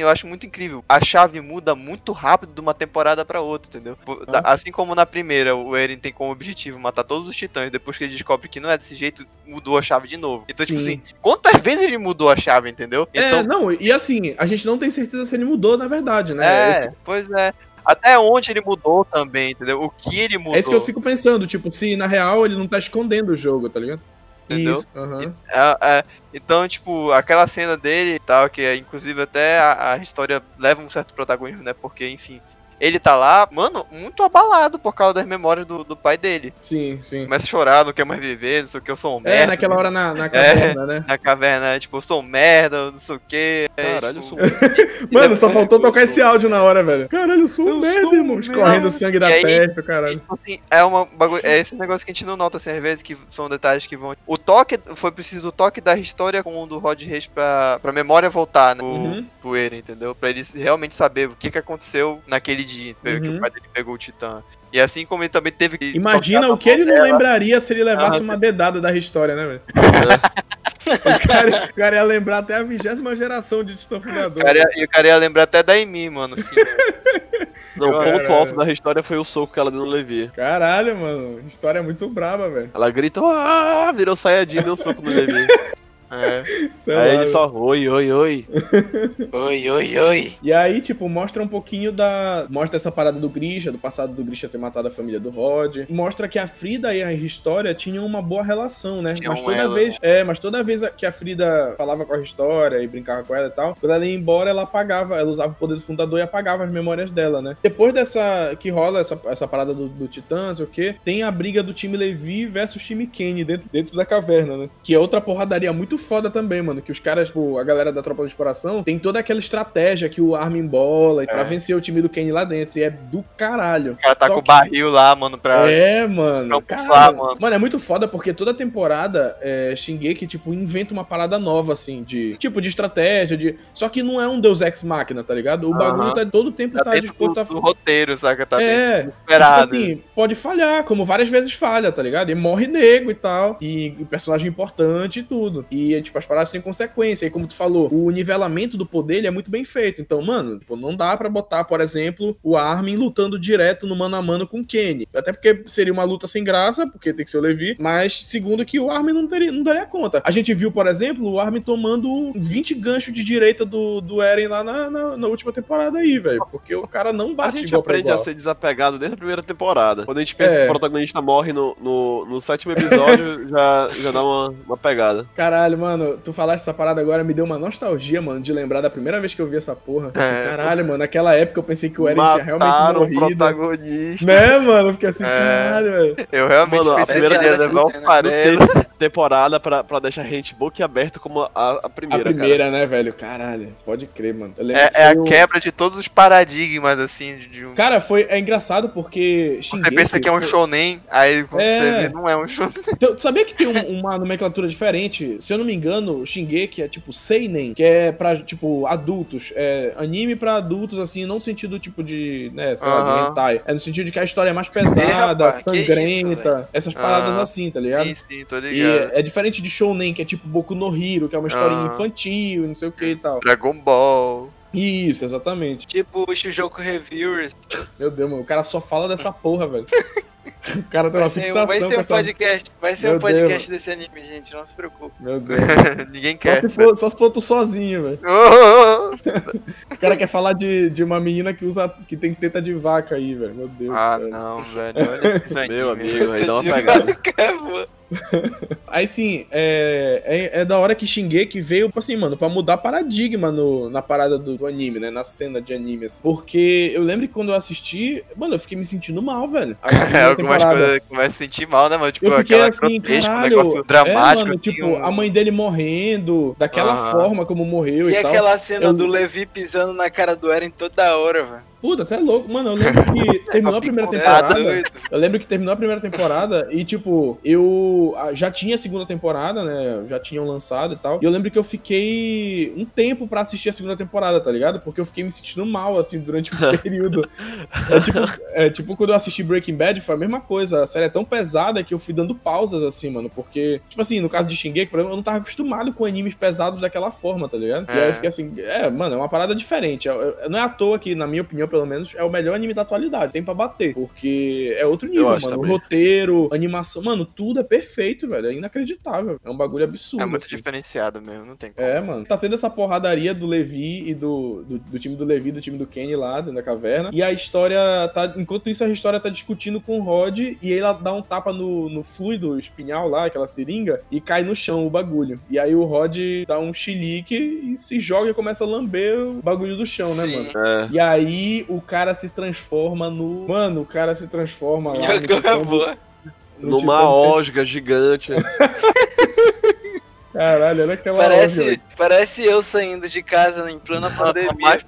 eu acho muito incrível. A chave muda muito rápido de uma temporada pra outra, entendeu? Da-. Assim como na primeira, o Eren tem como objetivo matar todos os titãs, depois que ele descobre que não é desse jeito, mudou a chave de novo. Então, tipo Sim. assim, quantas vezes ele mudou a chave, entendeu? É, Então, não, e assim, a gente não tem certeza se ele mudou, na verdade, né? é, Esse- pois é. Até onde ele mudou também, entendeu? O que ele mudou. É isso que eu fico pensando, tipo, se na real ele não tá escondendo o jogo, tá ligado? Entendeu? Aham. É, é, então, tipo, aquela cena dele e tal, que é, inclusive até a, a história leva um certo protagonismo, né? Porque, enfim, ele tá lá, mano, muito abalado por causa das memórias do, do pai dele. Sim, sim. Começa a chorar, não quer mais viver, não sei o que, eu sou um É, merda. naquela hora na, na caverna, né? Na caverna, tipo, eu sou um merda, não sei o que. Caralho, eu tipo, sou Mano, só é faltou tocar esse áudio na hora, velho. Caralho, eu sou um Eu merda, sou um irmão. merda. Escorrendo sangue da testa, caralho. Tipo assim, é uma bagulho, é esse negócio que a gente não nota assim, às vezes, que são detalhes que vão. O toque, foi preciso o toque da história com o do Rod Reis pra, pra memória voltar, né? Uhum. Pro Eren, entendeu? Pra ele realmente saber o que, que aconteceu naquele entendeu? que Uhum. o pai dele pegou o Titã. E assim como ele também teve que. Imagina o que ele não lembraria se ele levasse Ah, uma dedada da história, né, velho? o, cara, o cara ia lembrar até a vigésima geração de Titã Fundador. E o cara ia lembrar até da Emi, mano. Assim, Não, o ponto alto da história foi o soco que ela deu no Levi. Caralho, mano. História muito braba, velho. Ela grita, ah, virou Sayajin e deu soco no Levi. é. Sei Aí lá, ele só, oi, oi, oi. Oi, oi, oi. E aí, tipo, mostra um pouquinho da. Mostra essa parada do Grisha, do passado do Grisha ter matado a família do Rod. Mostra que a Frida e a História tinham uma boa relação, né? Tinham mas toda ela. vez. É, mas toda vez que a Frida falava com a História e brincava com ela e tal, quando ela ia embora, ela apagava, ela usava o poder do fundador e apagava as memórias dela, né? Depois dessa. que rola essa, essa parada do, do Titã, não sei o quê, tem a briga do time Levi versus time Kenny dentro, dentro da caverna, né? Que é outra porradaria muito foda também, mano. Que os caras, tipo, a galera da tropa de exploração tem toda aquela estratégia que o Armin bola e pra É. vencer o time do Kenny lá dentro. E é do caralho. O cara tá Só com o que- barril lá, mano, pra. É, mano. pra Cara, bufar, mano. mano, é muito foda porque toda temporada é, Shingeki, tipo, inventa uma parada nova, assim, de tipo de estratégia, de. Só que não é um Deus Ex Machina, tá ligado? O bagulho tá todo tempo Tá tá dentro do, a. do roteiro, saca? Tá é, do esperado. Tipo assim, pode falhar, como várias vezes falha, tá ligado? E morre nego e tal. E, e personagem importante e tudo. E, tipo, as paradas têm consequência. E como tu falou, o nivelamento do poder é muito bem feito. Então, mano, tipo, não dá pra botar, por exemplo, o Armin lutando direto no mano a mano com o Kenny. Até porque seria uma luta sem graça, porque tem que ser o Levi. Mas, segundo que o Armin não, teria, não daria conta. A gente viu, por exemplo, o Armin tomando 20 ganchos de direita do, do Eren lá na, na, na última temporada aí, velho. Porque o cara não A bate gente igual aprende a igual. ser desapegado desde a primeira temporada. Quando a gente pensa É. que o protagonista morre no, no, no sétimo episódio, já, já dá uma, uma pegada. Caralho, mano, tu falaste essa parada agora, me deu uma nostalgia, mano, de lembrar da primeira vez que eu vi essa porra. Assim, É. caralho, mano, naquela época eu pensei que o Eren tinha realmente Mataram o morrido. protagonista. Né, mano? Eu fiquei assim, É. caralho, velho. Eu realmente Mano, a pensei primeira que ia o né? teve temporada pra, pra deixar a gente boquiaberto como a, a A primeira, primeira, né, velho? Caralho, pode crer, mano. É, que é a um- quebra de todos os paradigmas, assim, de, de um. Cara, foi, é engraçado porque Você Shingeki... pensa que é um foi- shonen, aí quando É. você vê, não é um shonen. Então, tu sabia que tem um- uma nomenclatura diferente? Se eu não me engano, Shingeki é tipo Seinen, que é pra, tipo, adultos. É anime pra adultos, assim, não no sentido, tipo, de, né, sei lá, de hentai. É no sentido de que a história é mais pesada, sangrenta, isso, essas paradas assim, tá ligado? Sim, sim, tô E ligado. é diferente de Shounen, que é tipo Boku no Hero, que é uma historinha Ah. infantil, não sei o que e tal. Dragon Ball. Isso, exatamente. Tipo o Shujoku Reviewers. Meu Deus, mano, o cara só fala dessa porra, velho. O cara tem uma Vai fixação um- vai ser um essa... podcast. Vai ser Meu um podcast Deus. desse anime, gente. Não se preocupe. Meu Deus. Ninguém Só, quer. se for, só se for tu sozinho, velho. O cara quer falar de, de uma menina que usa que tem teta de vaca aí, velho. Meu Deus ah, não, velho. Meu amigo, aí dá uma pegada. vaca. Aí sim, é, é, é da hora que Shingeki veio, tipo assim, mano, pra mudar paradigma no, na parada do, do anime, né? Na cena de anime, assim. Porque eu lembro que quando eu assisti, mano, eu fiquei me sentindo mal, velho. A É, algumas coisas que começa a sentir mal, né, mano? Tipo, Eu fiquei aquela assim, grotesca, um caralho. negócio dramático. é, mano, assim, tipo, um- a mãe dele morrendo, daquela forma como morreu e, E tal. aquela cena Eu- do Levi pisando na cara do Eren toda hora, velho. Puta, até louco. Mano, eu lembro que terminou a primeira Tá temporada. Eu lembro que terminou a primeira temporada e, tipo, eu ah, já tinha a segunda temporada, né? Já tinham lançado e tal. E eu lembro que eu fiquei um tempo pra assistir a segunda temporada, tá ligado? Porque eu fiquei me sentindo mal, assim, durante um período. É tipo, é tipo quando eu assisti Breaking Bad, foi a mesma coisa. A série é tão pesada que eu fui dando pausas, assim, mano. Porque, tipo assim, no caso de Shingeki, por exemplo, eu não tava acostumado com animes pesados daquela forma, tá ligado? E aí É. eu fiquei assim, é, mano, é uma parada diferente. É- é- Não é à toa que, na minha opinião, pelo menos, é o melhor anime da atualidade. Tem pra bater. Porque é outro nível, mano. Também. roteiro, animação, mano, tudo é perfeito, velho. É inacreditável. É um bagulho absurdo. É muito assim. diferenciado mesmo, não tem como. É, mano. Tá tendo essa porradaria do Levi e do, do, do time do Levi, do time do Kenny lá dentro da caverna. E a história tá. Enquanto isso, a história tá discutindo com o Rod e ela dá um tapa no, no fluido espinhal lá, aquela seringa, e cai no chão o bagulho. E aí o Rod dá um chilique e se joga e começa a lamber o bagulho do chão, né, Sim. mano? É. E aí aí o cara se transforma no. Mano, o cara se transforma lá. No titã no Numa titã osga gigante. Caralho, olha aquela Parece, parece eu saindo de casa em plena pandemia. mais-.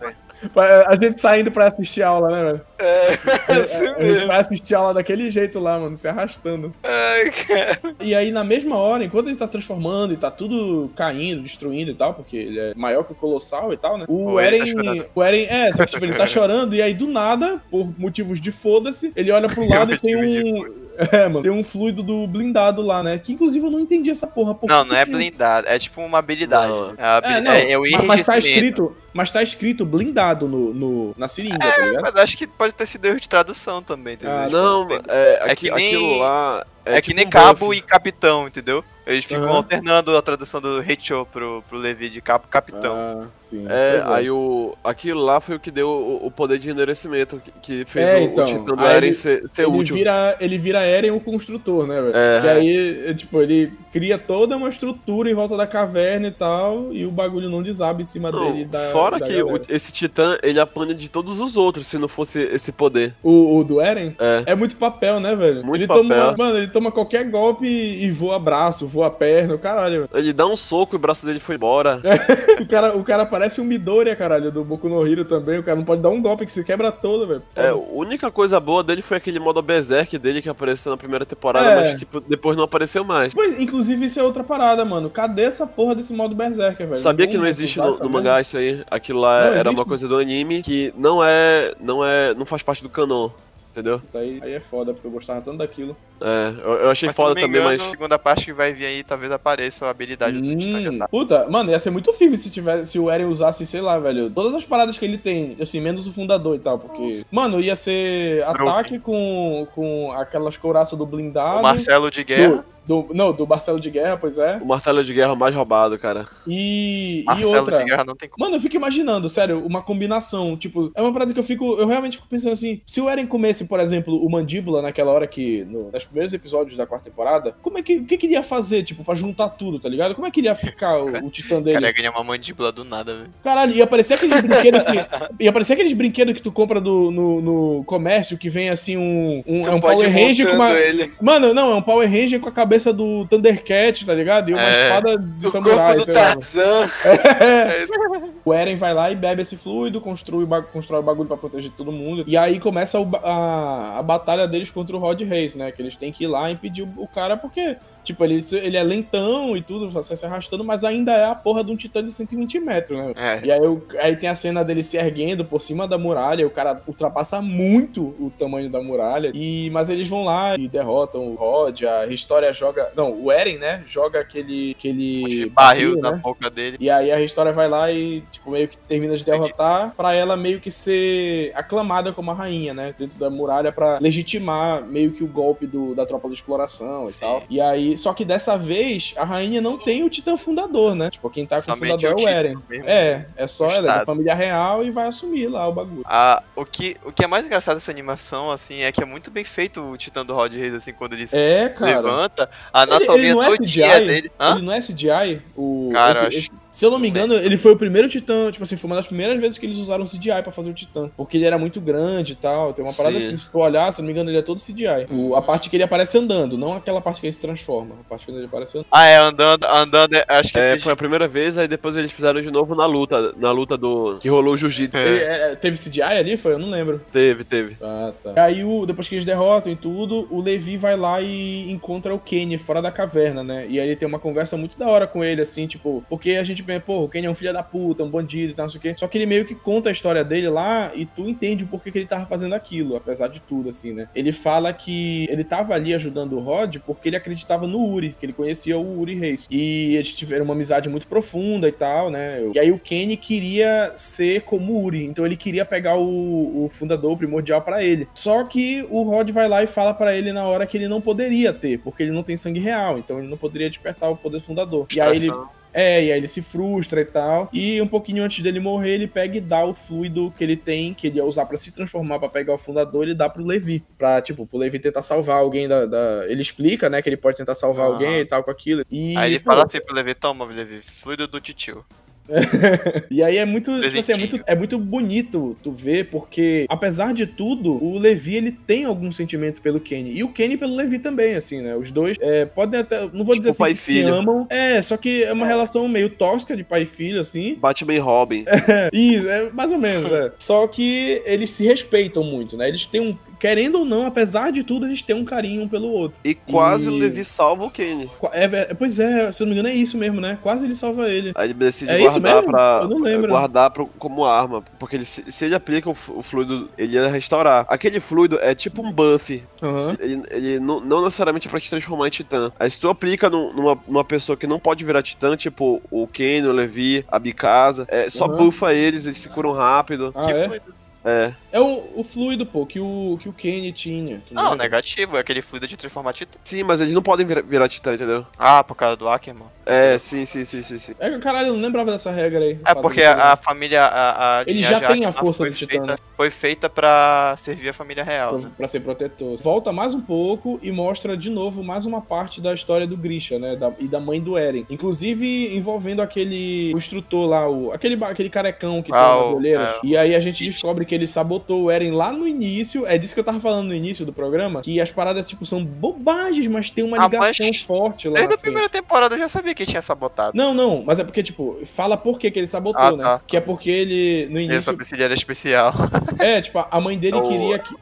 A gente saindo pra assistir aula, né, velho? É, assim A gente mesmo. vai assistir aula daquele jeito lá, mano, se arrastando. Ai, cara. E aí, na mesma hora, enquanto ele tá se transformando e tá tudo caindo, destruindo e tal, porque ele é maior que o Colossal e tal, né? O, O Eren tá o Eren, é, só que tipo, ele tá chorando, e aí do nada, por motivos de foda-se, ele olha pro lado e tem um. É, mano, tem um fluido do blindado lá, né? Que inclusive eu não entendi essa porra. por Não, que não é blindado, é tipo uma habilidade. Não. É, a habili- É, não, é, é o mas, mas tá escrito, mas tá escrito blindado no, no- na seringa, tá ligado? Mas acho que pode ter sido erro de tradução também, entendeu? Ah, Não, é, É aqui- que nem- aquilo lá. É, que tipo nem um cabo buff. e capitão, entendeu? Eles ficam Aham. alternando a tradução do Heicho pro, pro Levi de cabo capitão. Ah, sim. É, pois aí o, aquilo lá foi o que deu o, o poder de endurecimento, que, que fez É, o, então, o Titã do Eren ele- ser, ser ele útil. vira, ele vira Eren o construtor, né, velho? É. Que aí, é, tipo, ele cria toda uma estrutura em volta da caverna e tal, e o bagulho não desaba em cima Não, dele. Da, fora da que galera. esse Titã, ele apanha de todos os outros, se não fosse esse poder. O, o do Eren É. é muito papel, né, velho? Muito ele papel. Toma, mano, ele toma qualquer golpe e voa braço, voa perna, caralho. Ele dá um soco e o braço dele foi embora. o, cara, o cara parece um Midoriya, caralho, do Boku no Hero também. O cara não pode dar um golpe que se quebra todo, velho. É, a única coisa boa dele foi aquele modo Berserk dele que apareceu na primeira temporada, É. mas que depois não apareceu mais. Pois, inclusive, isso é outra parada, mano. Cadê essa porra desse modo Berserker, velho? Sabia que não Vamos existe no, no mangá isso aí? Aquilo lá Não era existe? uma coisa do anime que não é. não é. não faz parte do canon. Entendeu? Aí, aí é foda, porque eu gostava tanto daquilo. É, eu, eu achei Mas, foda me também, engano, mas. a segunda parte que vai vir aí, talvez apareça a habilidade do Hum, já tá. puta, mano, ia ser muito filme se tivesse, se o Eren usasse, sei lá, velho, todas as paradas que ele tem, assim, menos o fundador e tal, porque, mano, ia ser ataque com, com aquelas couraças do blindado. O Marcelo de Guerra. Do, do- não, do Marcelo de Guerra, pois é. O martelo de guerra mais roubado, cara. E, e Marcelo outra. de Guerra não tem como. Mano, eu fico imaginando, sério, uma combinação. Tipo, é uma parada que eu fico. Eu realmente fico pensando assim: se o Eren comesse, por exemplo, o mandíbula naquela hora que. No, nos primeiros episódios da quarta temporada, como é que. O que, que ele ia fazer, tipo, pra juntar tudo, tá ligado? Como é que ele ia ficar o, o titã O dele? cara ia ganhar uma mandíbula do nada, velho. Caralho, ia aparecer aqueles brinquedos que. Ia aparecer aqueles brinquedos que tu compra do, no, no comércio que vem assim um. um é um Power Ranger com uma. ele. Mano, não, é um Power Ranger com a cabeça do Thundercat, tá ligado? E uma É. espada de Do samurai, corpo do sei lá. Tarzan. É. O Eren vai lá e bebe esse fluido, construi, ba- constrói o bagulho pra proteger todo mundo. E aí começa ba- a, a batalha deles contra o Rod Reis, né? Que eles têm que ir lá e impedir o, o cara porque, tipo, ele, ele é lentão e tudo, vai se arrastando, mas ainda é a porra de um titã de 120 metros, né? É. E aí, aí tem a cena dele se erguendo por cima da muralha, o cara ultrapassa muito o tamanho da muralha. E mas eles vão lá e derrotam o Rod, a História joga, não, o Eren, né, joga aquele aquele Um barril né? na boca dele. E aí a história vai lá e, tipo, meio que termina de derrotar pra ela meio que ser aclamada como a rainha, né? Dentro da muralha pra legitimar meio que o golpe do, da tropa de exploração e Sim. tal. E aí, só que dessa vez a rainha não tem o titã fundador, né? Tipo, quem tá com Somente o fundador é o Eren. mesmo. É, é só O ela, é da família real e vai assumir lá o bagulho. Ah, o, que, o que é mais engraçado dessa animação, assim, é que é muito bem feito o Titã do Rod Reis, assim, quando ele se É, cara. levanta, a Ele- anatomia ele não é CGI? dele. Hã? Ele não é CGI? O, Cara, esse- acho- esse- se eu não me engano, ele foi o primeiro Titã, tipo assim, foi uma das primeiras vezes que eles usaram CGI pra fazer o Titã. Porque ele era muito grande e tal. Tem uma parada Sim. assim, se tu olhar, se eu não me engano, ele é todo CGI. O- a parte que ele aparece andando, não aquela parte que ele se transforma. A parte que ele aparece andando. Ah, é, andando, andando, é- acho que É, foi a primeira vez, aí depois eles fizeram de novo na luta, na luta do. que rolou o jiu-jitsu. É. É, teve CGI ali? Foi? Eu não lembro. Teve, teve. Ah, tá. Aí, o, depois que eles derrotam e tudo, o Levi vai lá e encontra o Kenny fora da caverna, né? E aí ele tem uma conversa muito da hora com ele, assim, tipo, porque a gente pensa, pô, o Kenny é um filho da puta, um bandido e tal, não sei o quê. Só que ele meio que conta a história dele lá e tu entende o porquê que ele tava fazendo aquilo, apesar de tudo, assim, né? Ele fala que ele tava ali ajudando o Rod porque ele acreditava no Uri, que ele conhecia o Uri Reis. E eles tiveram uma amizade muito profunda e tal, né? E aí o Kenny queria ser como o Uri, então ele queria pegar o, o fundador primordial pra ele. Só que o Rod vai lá e fala pra ele na hora que ele não poderia ter, porque ele não tem sangue real, então ele não poderia despertar o poder fundador. E aí ele. É, e aí ele se frustra e tal. E um pouquinho antes dele morrer, ele pega e dá o fluido que ele tem, que ele ia usar pra se transformar, pra pegar o fundador, ele dá pro Levi. Pra, tipo, pro Levi tentar salvar alguém da. da- Ele explica, né, que ele pode tentar salvar Aham. alguém e tal com aquilo. E, Aí ele pô, fala assim pro Levi, toma, Levi, fluido do titio. e aí é muito, tipo assim, é muito, é muito bonito tu ver, porque apesar de tudo, o Levi ele tem algum sentimento pelo Kenny. E o Kenny pelo Levi também, assim, né? Os dois é, podem até. Não vou Tipo dizer assim que se amam. É, só que é uma relação meio tosca de pai e filho, assim. Batman e Robin. Isso, é mais ou menos, é. Só que eles se respeitam muito, né? Eles têm um. Querendo ou não, apesar de tudo, eles têm um carinho um pelo outro. E quase E- o Levi salva o Kenny. É, ver- pois é, se eu não me engano, é isso mesmo, né? Quase ele salva ele. Aí ele decide É isso guardar mesmo? pra. Eu não lembro. Guardar pro- como arma. Porque ele, se, ele aplica o, o fluido, ele ia restaurar. Aquele fluido é tipo um buff. Aham. Ele, ele não, não necessariamente é pra te transformar em titã. Aí se tu aplica num- numa, numa pessoa que não pode virar titã, tipo o Kenny, o Levi, a Bicasa, é, só Uhum. buffa eles, eles se curam rápido. Ah, Que é? fluido? É. É o, o fluido, pô, que o, que o Kenny tinha. Não, negativo, é aquele fluido de transformar titã. Sim, mas eles não podem virar, virar titã, entendeu? Ah, por causa do Ackerman. É, sim, sim, sim, sim, sim. É, caralho, eu não lembrava dessa regra aí. É porque a, a família. A, a Ele já tem a força do Titã, feita- né? Foi feita pra servir a família real. Pra, né? pra ser protetor. Volta mais um pouco e mostra de novo mais uma parte da história do Grisha, né? da- e da mãe do Eren. Inclusive envolvendo aquele o instrutor lá, o, aquele, aquele carecão que Ah, tem nas olheiras. é, e aí a gente descobre que ele sabotou o Eren lá no início. É disso que eu tava falando no início do programa. Que as paradas, tipo, são bobagens, mas tem uma Ah, ligação mas forte lá. Desde a frente. primeira temporada eu já sabia que tinha sabotado. Não, não, mas é porque, tipo, fala por que, que ele sabotou, Ah, né? tá. Que é porque ele, no Eu início. sabia se ele era especial. É, tipo, a mãe dele É o- queria que.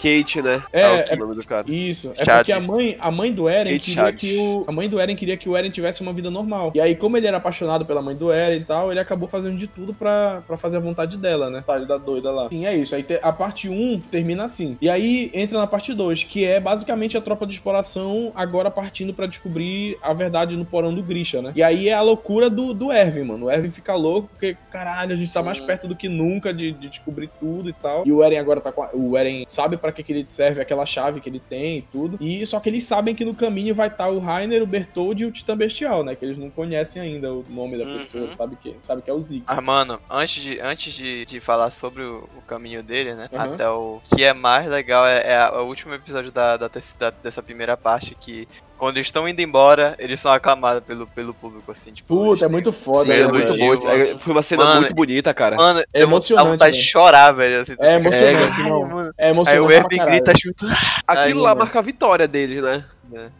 Kate, né? É, o é- nome do cara. Isso. É Chades. porque a mãe, a mãe do Eren Kate queria Chades. que o. A mãe do Eren queria que o Eren tivesse uma vida normal. E aí, como ele era apaixonado pela mãe do Eren e tal, ele acabou fazendo de tudo pra, pra fazer a vontade dela, né? Tá, da doida lá. Sim, é isso. Aí te- a parte 1 termina assim. E aí entra na parte 2, que é basicamente a tropa de exploração agora partindo pra descobrir a verdade no porão do Grisha, né? E aí é a loucura do, do Erwin, mano. O Erwin fica louco porque, caralho, a gente tá Sim. mais perto do que nunca de, de descobrir tudo e tal. E o Eren agora tá com. a- o Eren sabe pra que, que ele serve aquela chave que ele tem e tudo. E só que eles sabem que no caminho vai estar o Rainer, o Bertold e o Titã Bestial, né? Que eles não conhecem ainda o nome da Uhum. pessoa, sabe que, sabe que é o Zig. Mas, mano, antes de, antes de, de falar sobre o, o caminho dele, né? Aham. Até o que é mais legal é, é a- o último episódio da, da, da- dessa primeira parte que. Quando eles estão indo embora, eles são aclamados pelo, pelo público, assim, tipo. Puta, é muito foda, Sim, né, é muito velho? bom. É- foi uma cena Mano, muito bonita, cara. Mano, É emocionante, dá vontade de velho. chorar, velho. assim, É fica, emocionante, "Caralho, não. mano." É Aí emocionante. o pra Erwin caralho. grita junto. Aquilo Aí, lá mano. marca a vitória deles, né?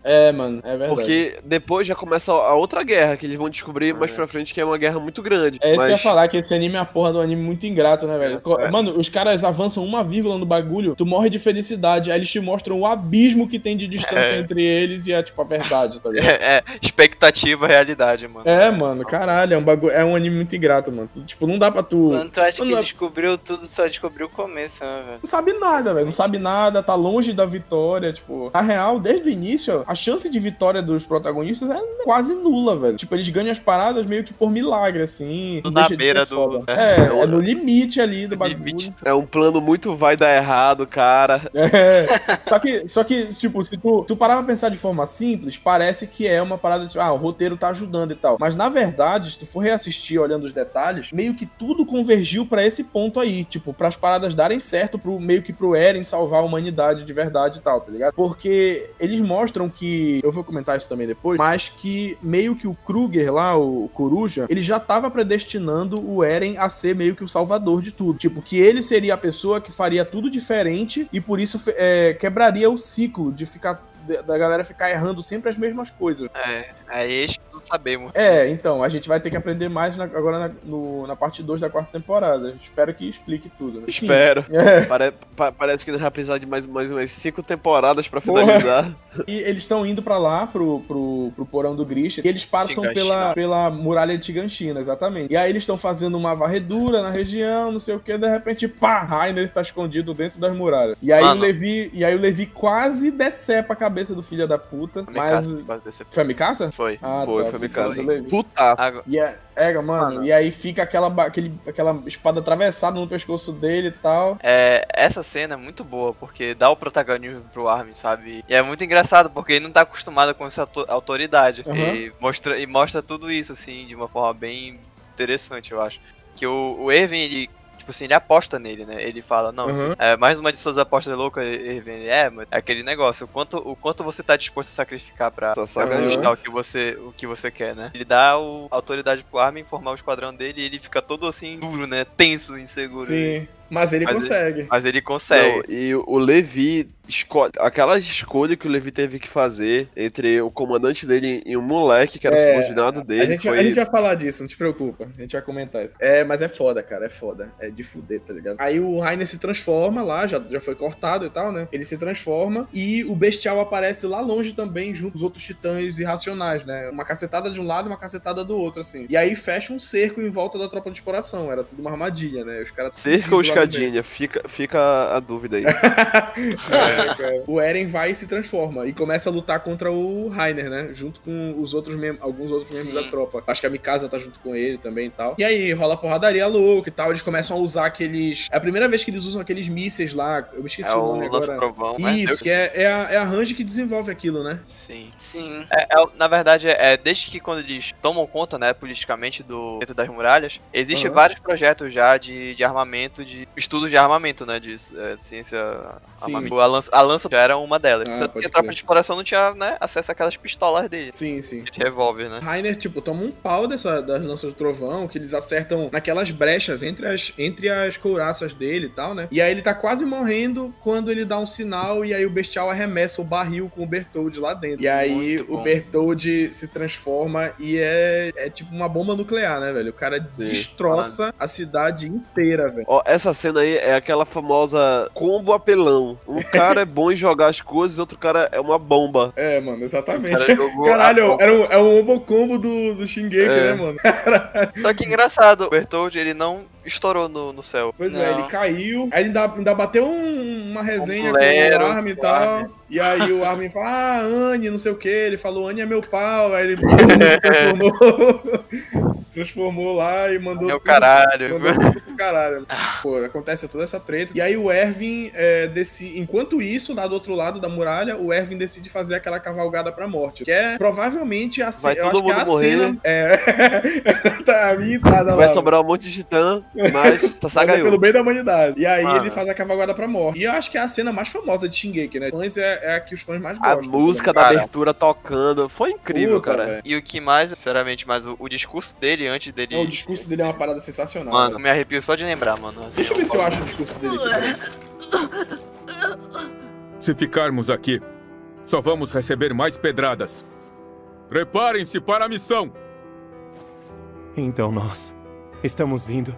É, mano, é verdade. Porque depois já começa a outra guerra, que eles vão descobrir mais É. pra frente que é uma guerra muito grande. É isso que eu ia mas... falar, que esse anime é a porra do anime muito ingrato, né, velho? É. Mano, os caras avançam uma vírgula no bagulho, tu morre de felicidade, aí eles te mostram o abismo que tem de distância É. entre eles e é, tipo, a verdade, tá ligado? É, é, expectativa, realidade, mano. É, mano, caralho, é um, bagulho, é um anime muito ingrato, mano. Tu, tipo, não dá pra tu... Quando tu acha que Não, descobriu tudo, só descobriu o começo, né, velho? Não sabe nada, velho. Não sabe nada, tá longe da vitória. Tipo, na real, desde o início, a chance de vitória dos protagonistas é quase nula, velho. Tipo, eles ganham as paradas meio que por milagre, assim. Não na beira do- foda. é. É, é no limite ali do bagulho. Limite. É um plano muito vai dar errado, cara. É. Só que, só que, tipo, se tu, tu parar pra pensar de forma simples, parece que é uma parada de, ah, o roteiro tá ajudando e tal. Mas na verdade, se tu for reassistir olhando os detalhes, meio que tudo convergiu pra esse ponto aí. Tipo, pras paradas darem certo, pro, meio que pro Eren salvar a humanidade de verdade e tal, tá ligado? Porque eles mostram que. Eu vou comentar isso também depois, mas que meio que o Kruger lá, o Coruja, ele já tava predestinando o Eren a ser meio que o salvador de tudo. Tipo, que ele seria a pessoa que faria tudo diferente e por isso é, quebraria o ciclo de ficar. Da galera ficar errando sempre as mesmas coisas. É, é eis que não sabemos. É, então, a gente vai ter que aprender mais na- agora na, no- na parte 2 da quarta temporada. Espero que explique tudo. Né? Espero. É, Pare- pa- parece que vai precisar de mais, mais umas cinco temporadas pra Porra. finalizar. e eles estão indo pra lá, pro, pro, pro porão do Grisha, e eles passam pela, pela muralha de Tiganchina, exatamente. E aí eles estão fazendo uma varredura na região, não sei o que, de repente, pá, Rainer está escondido dentro das muralhas. E aí, o Mano. Levi, e aí o Levi quase decepa a cabeça do filho da puta, mas... Foi a Mikasa? Foi. Ah, Foi, tá, foi. Puta. E é, é, mano, Mano. e aí fica aquela, aquele, aquela espada atravessada no pescoço dele e tal. É, essa cena é muito boa, porque dá o protagonismo pro Armin, sabe? E é muito engraçado, porque ele não tá acostumado com essa auto- autoridade. Uhum. E, mostra, e mostra tudo isso, assim, de uma forma bem interessante, eu acho. Que o, o Erwin, ele, tipo assim, ele aposta nele, né? Ele fala, não, Uhum. isso é mais uma de suas apostas loucas. Ele, É, mas é aquele negócio, o quanto, o quanto você tá disposto a sacrificar pra, pra conquistar o que você, o que você quer, né? Ele dá o, autoridade pro Armin formar o esquadrão dele e ele fica todo assim, duro, né? Tenso, inseguro. Sim. Mas ele Mas consegue. Mas ele consegue. Não, e o Levi escolhe. Aquela escolha que o Levi teve que fazer entre o comandante dele e um moleque que era É, subordinado dele. A gente, foi... a gente vai falar disso, não te preocupa. A gente vai comentar isso. É, mas é foda, cara. É foda. É de fuder, tá ligado? Aí o Rainer se transforma lá, já, já foi cortado e tal, né? Ele se transforma e o Bestial aparece lá longe também, junto com os outros titãs irracionais, né? Uma cacetada de um lado e uma cacetada do outro, assim. E aí fecha um cerco em volta da tropa de exploração. Era tudo uma armadilha, né? Os caras. Cerca ou escadinha? Fica, fica a dúvida aí. É, o Eren vai e se transforma e começa a lutar contra o Rainer, né? Junto com os outros mem- alguns outros membros Sim. da tropa. Acho que a Mikasa tá junto com ele também e tal. E aí rola porradaria louca e tal. Eles começam a usar aqueles. É a primeira vez que eles usam aqueles mísseis lá. Eu me esqueci É o o nome Lança agora. Trovão, né? Isso, que é, é, a, é a Range que desenvolve aquilo, né? Sim. Sim. É, é, na verdade, é, é desde que quando eles tomam conta, né, politicamente do dentro das muralhas, existem Aham. vários projetos já de, de armamento, de estudos de armamento, né, de, é, de ciência Sim. armamento. A lança, a lança já era uma delas. Ah, Tanto que a tropa de exploração não tinha, né, acesso àquelas pistolas dele. Sim, sim. De revólver, né? Rainer, tipo, toma um pau dessa, das lanças do trovão, que eles acertam naquelas brechas entre as, entre as couraças dele e tal, né? E aí ele tá quase morrendo quando ele dá um sinal e aí o bestial arremessa o barril com o Bertold lá dentro. E aí Muito o bom. Bertold se transforma e é, é tipo uma bomba nuclear, né, velho? O cara destroça a cidade inteira, velho. Ó, essa cena aí é aquela famosa combo apelão. Um cara é bom em jogar as coisas, outro cara é uma bomba. É, mano, exatamente. O cara jogou Caralho, era um, é um homocombo do, do Shingeki, É. né, mano? Só que engraçado, o Bertold, ele não estourou no, no céu. Pois é, Não. ele caiu, aí ele ainda, ainda bateu um- uma resenha Um com o Armin e tal. Armin. E aí o Armin fala, ah, Anne, não sei o que. Ele falou, Anne é meu pau. Aí ele transformou, transformou lá e mandou. É o caralho. Mandou tudo caralho. Pô, acontece toda essa treta. E aí o Erwin é, decide. Enquanto isso, lá do outro lado da muralha, o Erwin decide fazer aquela cavalgada pra morte. Que é provavelmente a Vai ce- eu todo acho que é a morrer. cena. É. tá a minha entrada lá. Vai sobrar um monte de titã, mas essa Mas saga é pelo bem da humanidade. E aí Mano. ele faz a cavalgada pra morte. E eu acho que é a cena mais famosa de Shingeki, né? Fãs é, é a que os fãs mais A gostam. música da Cara. abertura tocando. Foi incrível, Puta, cara. velho. E o que mais, sinceramente, mas o, o discurso dele antes dele. Não, o discurso dele é uma parada sensacional. Mano, velho. me arrepio só de lembrar, mano. Assim, Deixa eu ver se eu acho o discurso dele aqui. Se ficarmos aqui, só vamos receber mais pedradas. Preparem-se para a missão! Então nós estamos indo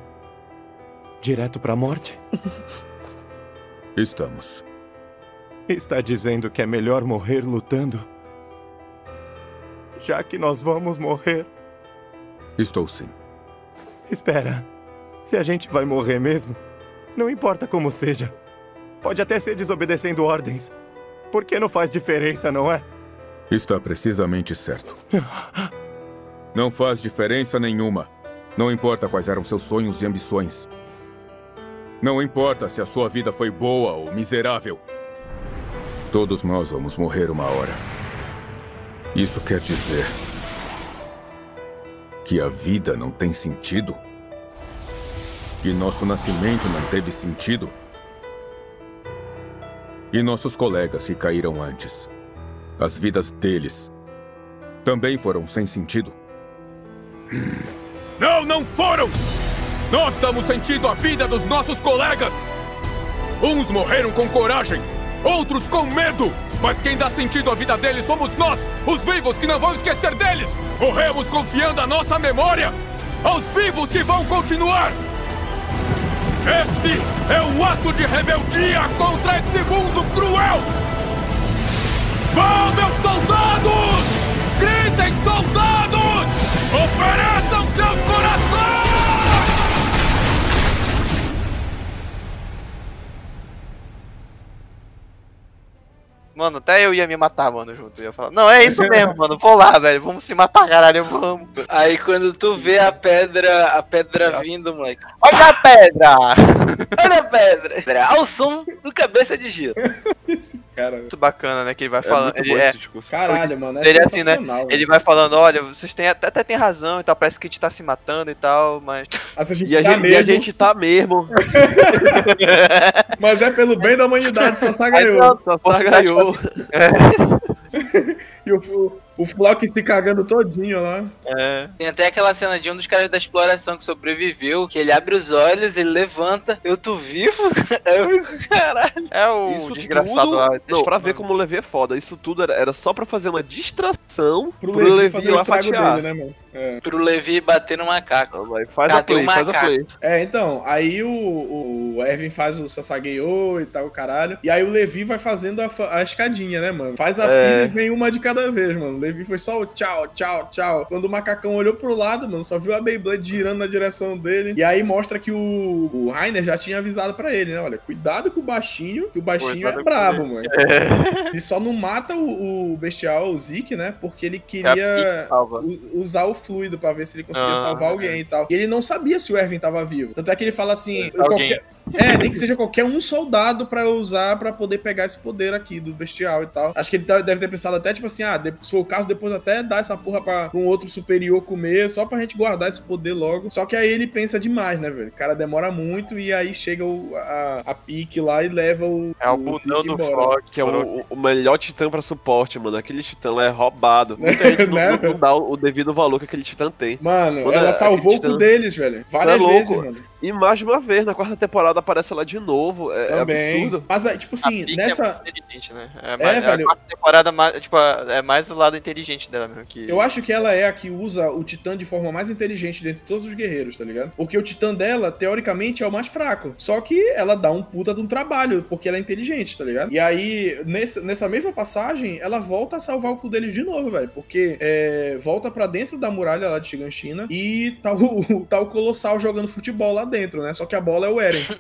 direto pra morte? Estamos. Está dizendo que é melhor morrer lutando? Já que nós vamos morrer. Estou sim. Espera. Se a gente vai morrer mesmo, não importa como seja. Pode até ser desobedecendo ordens. Porque não faz diferença, não é? Está precisamente certo. Não faz diferença nenhuma. Não importa quais eram seus sonhos e ambições. Não importa se a sua vida foi boa ou miserável. Todos nós vamos morrer uma hora. Isso quer dizer que a vida não tem sentido? Que nosso nascimento não teve sentido? E nossos colegas que caíram antes? As vidas deles também foram sem sentido? Não, não foram! Nós damos sentido à vida dos nossos colegas! Uns morreram com coragem, outros com medo! Mas quem dá sentido à vida deles somos nós, os vivos que não vão esquecer deles! Morremos confiando a nossa memória aos vivos que vão continuar! Esse é um ato de rebeldia contra esse mundo cruel! Vão, meus soldados! Gritem, soldados! Ofereçam Mano, até eu ia me matar, mano, junto. Eu ia falar, não, é isso mesmo, mano. Vou lá, velho. Vamos se matar, caralho. Vamos. Aí quando tu vê a pedra, a pedra vindo, moleque. Olha a pedra! Olha a pedra! Ao som do cabeça de giro. Esse Cara, Muito bacana, né? Que ele vai É falando. muito ele, é, caralho, mano. É Ele é assim, né? ele vai falando, olha, vocês têm, até, até tem razão e tal, parece que a gente tá se matando e tal, mas. Mas a gente E a, tá gente, e a mesmo, gente tá mesmo. mas é pelo bem da humanidade, só ganhou. não, Só Você ganhou. E o, o, Flock se cagando todinho lá. é, Tem até aquela cena de um dos caras da exploração que sobreviveu, que ele abre os olhos, ele levanta, eu tô vivo? Eu fico, caralho. é o Isso desgraçado tudo, lá. Não, pra mano. ver como o Levi é foda. Isso tudo era, era só pra fazer uma distração Pro, pro, Levi, Levi, lá fatiar. dele, né, mano? É. Pro Levi bater no macaco. Não, faz a Cadê o play, faz a play. É, então, aí o, o Erwin faz o Sasageyo e tal, caralho. E aí o Levi vai fazendo a, a escadinha, né, mano? Faz a É. fila e vem uma de cada vez, mano. O Levi foi só o tchau, tchau, tchau. Quando o macacão olhou pro lado, mano, só viu a Beyblade girando na direção dele. E aí mostra que o, o Rainer já tinha avisado pra ele, né? Olha, cuidado com o baixinho, que o baixinho Cuidado é brabo, mano. Ele só não mata o, o bestial, o Zeke, né? Porque ele queria Salva. u- usar o fluido pra ver se ele conseguia Ah, salvar é. alguém e tal. E ele não sabia se o Erwin tava vivo. Tanto é que ele fala assim: qualquer- É, nem que seja qualquer um soldado pra eu usar pra poder pegar esse poder aqui do bestial e tal. Acho que ele tá- deve ter pensado até, tipo assim, ah, de- se for o caso, depois até dar essa porra pra, pra um outro superior comer, só pra gente guardar esse poder logo. Só que aí ele pensa demais, né, velho? O cara demora muito e aí chega o, a, a pique lá e leva o. É o Zeke bundão do. Flock. Que é o, o melhor titã pra suporte, mano. Aquele titã lá é roubado. Muita gente não, Né, não- não dá o, o devido valor que aquele titã tem. Mano, Quando ela é- salvou o cu titã- deles, velho. Várias vezes, louco. mano. E mais de uma vez, na quarta temporada aparece ela de novo. É, é absurdo. Mas, aí, tipo assim, Pique nessa. É inteligente, né? É, mais, velho. A quarta temporada mais, tipo, é mais o lado inteligente dela mesmo. Que... Eu acho que ela é a que usa o Titã de forma mais inteligente dentre todos os guerreiros, tá ligado? Porque o Titã dela, teoricamente, é o mais fraco. Só que ela dá um puta de um trabalho, porque ela é inteligente, tá ligado? E aí, nesse- nessa mesma passagem, ela volta a salvar o cu deles de novo, velho. Porque é, volta pra dentro da muralha lá de Shiganshina e tá o, tá o Colossal jogando futebol lá dentro, né? Só que a bola é o Eren.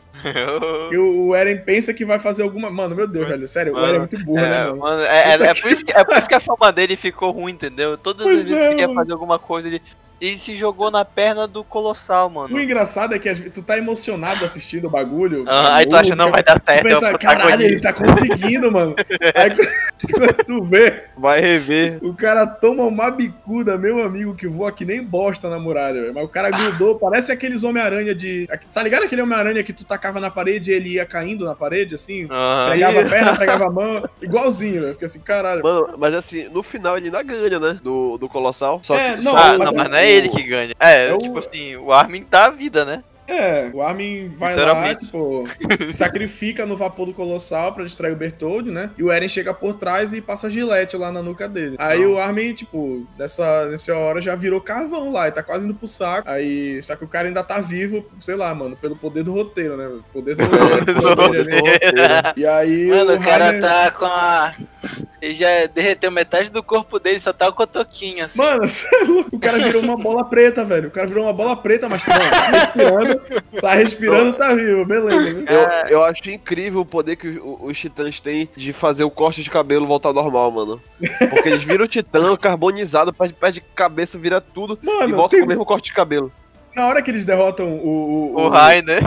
E o, o Eren pensa que vai fazer alguma. Mano, meu Deus, velho. Sério, o Mano, Eren é muito burro, né, É, mano? mano, é, é- é por isso que, é por isso que a fama dele ficou ruim, entendeu? Todas Pois as vezes é, que ele ia mano. fazer alguma coisa, ele, ele se jogou na perna do Colossal, mano. O engraçado é que tu tá emocionado assistindo o bagulho. Ah, aí tu acha, não, vai dar Tu certo, é pensa, o caralho, ele tá conseguindo, mano. Aí quando tu vê, Vai rever. o cara toma uma bicuda, meu amigo, que voa que nem bosta na muralha, velho. Mas o cara grudou, parece aqueles Homem-Aranha de. Tá ligado aquele Homem-Aranha que tu tacava na parede e ele ia caindo na parede, assim? Aham. Pegava a perna, pegava a mão, igualzinho, velho. Fica assim, caralho. Mano, mas assim, no final ele ainda ganha, né? Do, do Colossal. Só É, que. não, só Ah, o- não, mas mas não é o- ele que ganha. É, É o- tipo assim, o Armin dá a vida, né? É, o Armin vai lá, tipo, se sacrifica no vapor do Colossal pra distrair o Bertold, né? E o Eren chega por trás e passa gilete lá na nuca dele. Aí o Armin, tipo, nessa, nessa hora já virou carvão lá e tá quase indo pro saco. Aí, só que o cara ainda tá vivo, sei lá, mano, pelo poder do roteiro, né? O poder do roteiro. dele. E aí Mano, o cara Rainer- tá com a. Ele já derreteu metade do corpo dele, só tá o cotoquinho, assim. Mano, é o cara virou uma bola preta, velho. O cara virou uma bola preta, mas tá respirando, tá respirando, tá vivo, beleza. Eu, eu acho incrível o poder que o- os titãs têm de fazer o corte de cabelo voltar ao normal, mano. Porque eles viram o titã carbonizado, perde, cabeça, vira tudo e Mano, volta tem- com o mesmo corte de cabelo. na hora que eles derrotam o, o, O Rainer.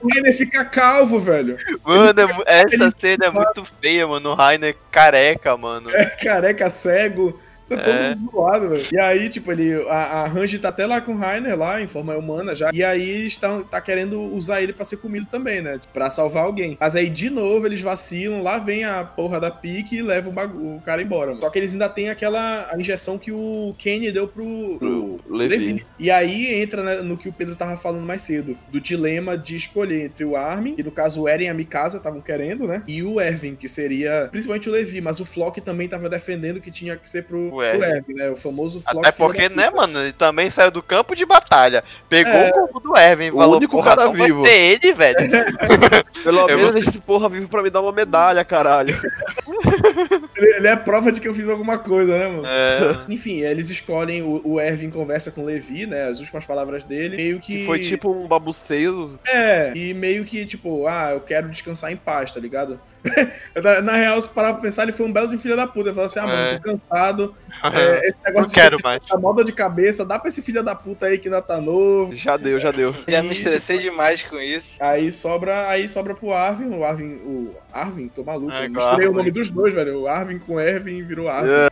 O Rainer fica calvo, velho. Mano, é essa ele- cena é muito feia, mano. O Rainer careca, mano. É careca, cego. Tá todo É. zoado, velho. E aí, tipo, ele. A, a Ranji tá até lá com o Rainer, lá, em forma humana já. E aí estão, tá querendo usar ele pra ser comido também, né? Pra salvar alguém. Mas aí, de novo, eles vacilam, lá vem a porra da pique e leva o, bagu- o cara embora. Mano. Só que eles ainda têm aquela a injeção que o Kenny deu pro, Pro pro Levi. E aí entra né, no que o Pedro tava falando mais cedo, do dilema de escolher entre o Armin, que no caso o Eren e a Mikasa estavam querendo, né? E o Erwin, que seria principalmente o Levi, mas o Flock também tava defendendo que tinha que ser pro Erwin. o Erwin, né? O famoso Flock. Até porque, né, puta. mano, ele também saiu do campo de batalha. Pegou É. o corpo do Erwin O falou, único porra, cara não vai vivo." ser ele, velho. Pelo Eu menos vou- esse porra vive pra me dar uma medalha, caralho. Ele, ele é prova de que eu fiz alguma coisa, né, mano? É. Enfim, eles escolhem, o, o Erwin conversa com o Levi, né? As últimas palavras dele, meio que... Que foi tipo um babuceio. É, e meio que, tipo, ah, eu quero descansar em paz, tá ligado? Na, na real, se parar pra pensar, ele foi um belo de filho da puta. Ele falou assim: ah, mano, É. tô cansado. é, esse negócio Não quero ser- mais. tá moda de cabeça, dá pra esse filho da puta aí que ainda tá novo. Já deu, já deu. Já me estressei demais com isso. Aí sobra, aí sobra pro Arvin, o Arvin, o Arvin, tô maluco, É, misturei o nome dos dois, velho. O Arvin com Ervin virou Arvin. É.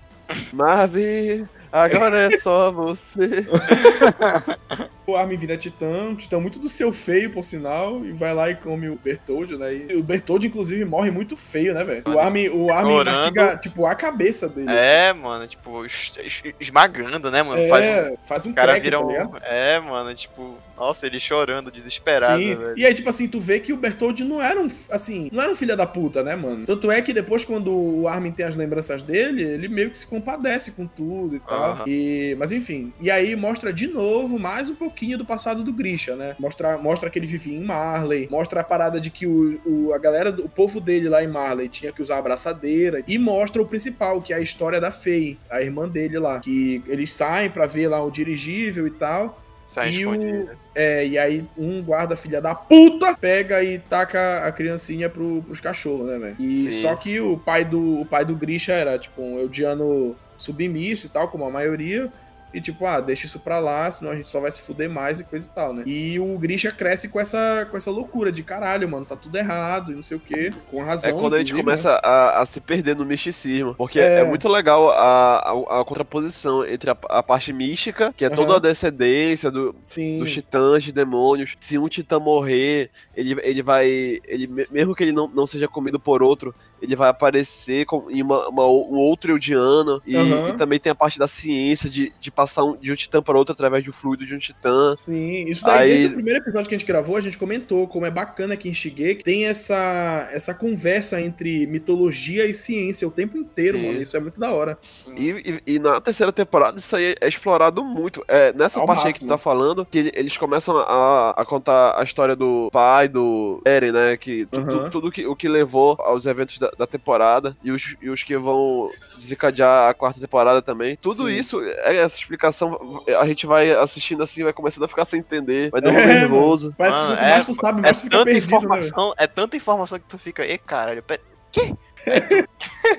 Marvin, agora é só você. O Armin vira titã, um titã muito do seu feio, por sinal, e vai lá e come o Bertold, né? E o Bertold, inclusive, morre muito feio, né, velho? O Armin, o Armin mastiga, tipo, a cabeça dele. É, mano, tipo, es- es- esmagando, né, mano? assim. Faz um- É, faz um cara crack, vira tá um. ligado? É, mano, tipo, nossa, ele chorando, desesperado, Sim, velho. e aí, tipo assim, tu vê que o Bertold não era um, assim, não era um filho da puta, né, mano? Tanto é que depois, quando o Armin tem as lembranças dele, ele meio que se compadece com tudo e tal. E, mas enfim, e aí mostra de novo mais um pouquinho do passado do Grisha, né? Mostra, mostra que ele vivia em Marley, mostra a parada de que o, o- a galera, do- o povo dele lá em Marley tinha que usar a abraçadeira, e mostra o principal, que é a história da Faye, a irmã dele lá, que eles saem pra ver lá o dirigível e tal, Sai e o, é, e aí um guarda filha da puta pega e taca a criancinha pro, pros cachorros, né, velho? E Sim. só que o pai do o pai do Grisha era tipo um eudiano submisso e tal, como a maioria. E tipo, ah, deixa isso pra lá, senão a gente só vai se fuder mais e coisa e tal, né? E o Grisha cresce com essa, com essa loucura de caralho, mano, tá tudo errado e não sei o quê. Com É razão. quando a gente né? começa a, a se perder no misticismo. Porque É. é, muito legal a, a, a contraposição entre a, a parte mística, que é toda Aham. a descendência do, Sim. dos titãs, de demônios. Se um titã morrer, ele, ele vai. Ele, me- mesmo que ele não, não seja comido por outro, ele vai aparecer com, em uma, uma- um outro Eldiano. E, Aham. e também tem a parte da ciência de, de passar um- de um titã para outro através do fluido de um titã. Sim, isso daí Aí- desde o primeiro episódio que a gente gravou, a gente comentou como é bacana que em Shigeki tem essa, essa conversa entre mitologia e ciência o tempo inteiro, Sim. mano. Isso é muito da hora. Sim. E, e- e na terceira temporada isso aí é explorado muito. É, nessa Ao parte aí que tu máximo. tá falando, que ele- eles começam a, a contar a história do pai, do Eren, né? Que tu- tu- Aham. tudo que, o que levou aos eventos da, da temporada e os, e os que vão desencadear a quarta temporada também. Tudo Sim. isso, é essa explicação, a gente vai assistindo assim, vai começando a ficar sem entender, vai dando É, nervoso. Parece Mano, que quanto é- mais tu sabe, É mais tu fica tanta perdido, né? informação, é tanta informação que tu fica, e caralho, pera-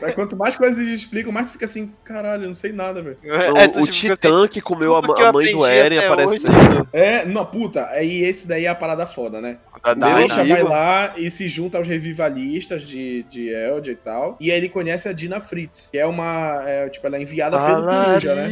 Aí Quanto mais coisas eles explicam, mais tu fica assim, caralho, eu não sei nada, velho. É, o titã que comeu a, que a mãe do Eren aparecendo. É, não, puta, aí esse daí é a parada foda, né? Da Dyna. vai lá e se junta aos revivalistas de, de Eldia e tal. E aí ele conhece a Dina Fritz, que é uma. é, tipo, ela é enviada pelo Coruja, né?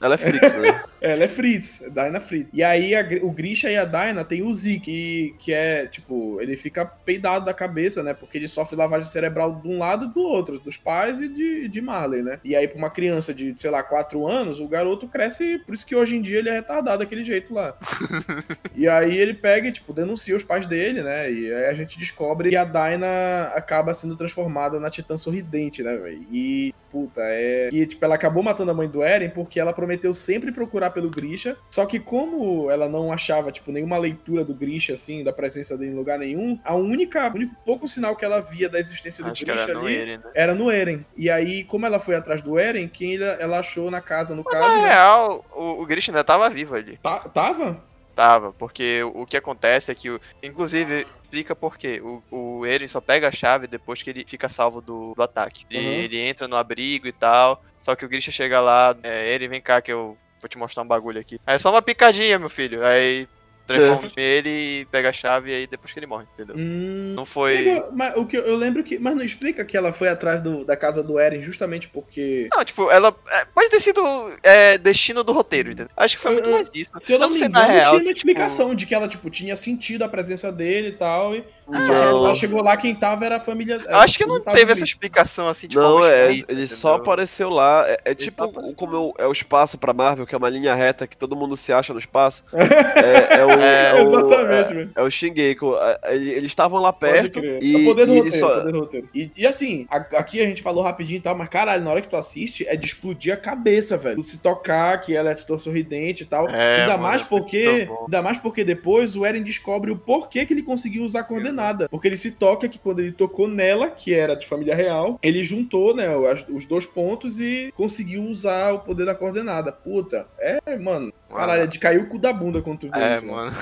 Ela é Frix, né? Ela é Fritz, Dyna Fritz. E aí a o Grisha e a Dyna tem o Zeke, que, que é, tipo, ele fica peidado da cabeça, né? Porque ele sofre lavagem cerebral de um lado e do outro, dos pais e de, de Marley, né? E aí, pra uma criança de, sei lá, 4 anos, o garoto cresce, por isso que hoje em dia ele é retardado daquele jeito lá. e aí ele pega e, tipo, denuncia os pais dele, né? E aí a gente descobre que a Dyna acaba sendo transformada na Titã Sorridente, né, velho? E, puta, é. Que, tipo, ela acabou matando a mãe do Eren porque ela prometeu sempre procurar pelo Grisha. Só que, como ela não achava, tipo, nenhuma leitura do Grisha, assim, da presença dele em lugar nenhum, a única, o único pouco sinal que ela via da existência do Acho Grisha era no ali Eren, né? era no Eren. E aí, como ela foi atrás do Eren, quem ela, ela achou na casa, no Na caso, né? real, o, o Grisha ainda tava vivo ali. Ta- tava? Tava, porque o, que acontece é que, inclusive, explica por quê. O, o Eren só pega a chave depois que ele fica salvo do, do ataque. E Uhum. ele entra no abrigo e tal. Só que o Grisha chega lá, é, Eren, vem cá que eu vou te mostrar um bagulho aqui. Aí é só uma picadinha, meu filho. Aí transforma ele e pega a chave e aí depois que ele morre, entendeu? Hum. Não foi. Pegou, Mas o que eu, eu lembro que. Mas não explica que ela foi atrás do- da casa do Eren justamente porque. Não, tipo, ela. é, pode ter sido é, destino do roteiro, entendeu? Acho que foi Eu- muito eu- mais isso. Se eu não, me sei engano, na real, tinha uma tipo, explicação de que ela, tipo, tinha sentido a presença dele e tal. E Não. ela chegou lá, quem tava era a família. Eu acho que não teve essa explicação assim de Não, forma é, explícita, ele só entendeu? apareceu lá. É, é tipo só como é o, é o espaço pra Marvel, que é uma linha reta que todo mundo se acha no espaço. É, é o, É, é o- Exatamente, é- velho. É o Shingeki. é, ele- Eles estavam lá perto e, é o poder do e roteiro, só. é poder do roteiro. E, e assim, a- aqui a gente falou rapidinho e tal, mas caralho, na hora que tu assiste, é de explodir a cabeça, velho. Tu se tocar, que ela é tutor sorridente e tal. É, ainda mano, mais é porque. Ainda mais porque depois o Eren descobre o porquê que ele conseguiu usar a coordenada. Porque ele se toca que quando ele tocou nela, que era de família real, ele juntou, né, os dois pontos e conseguiu usar o poder da coordenada. Puta, é, mano. Caralho, é de cair o cu da bunda quando tu vê É, isso. mano.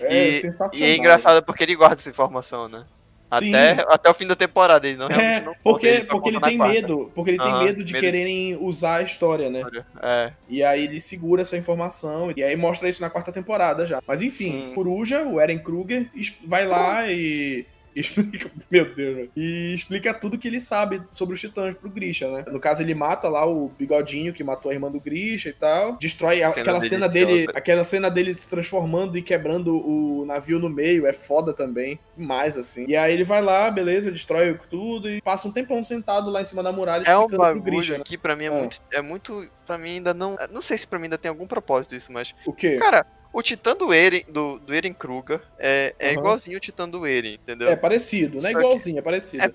É E- sensacional. E é engraçado porque ele guarda essa informação, né? Sim. Até, até o fim da temporada. Ele não realmente É, não porque, ele porque ele tem quarta. medo. Porque ele tem medo de medo. quererem usar a história, né? É. E aí ele segura essa informação. E aí mostra isso na quarta temporada já. Mas enfim, Sim. Coruja, o Eren Kruger, vai lá e. Explica, meu Deus, velho. E explica tudo que ele sabe sobre os titãs pro Grisha, né? No caso, ele mata lá o bigodinho que matou a irmã do Grisha e tal. Destrói a- Cena aquela cena dele. Aquela cena dele se transformando e quebrando o navio no meio. É foda também. Demais, assim. E aí ele vai lá, beleza, destrói tudo e passa um tempão sentado lá em cima da muralha É um bagulho Grisha. né? que pra mim é, É. muito. É muito. Pra mim ainda não. Não sei se pra mim ainda tem algum propósito isso, mas. O quê? Cara, o Titã do Eren, do, do Eren Kruger é, é Aham. igualzinho o Titã do Eren, entendeu? É parecido, não é igualzinho, é parecido.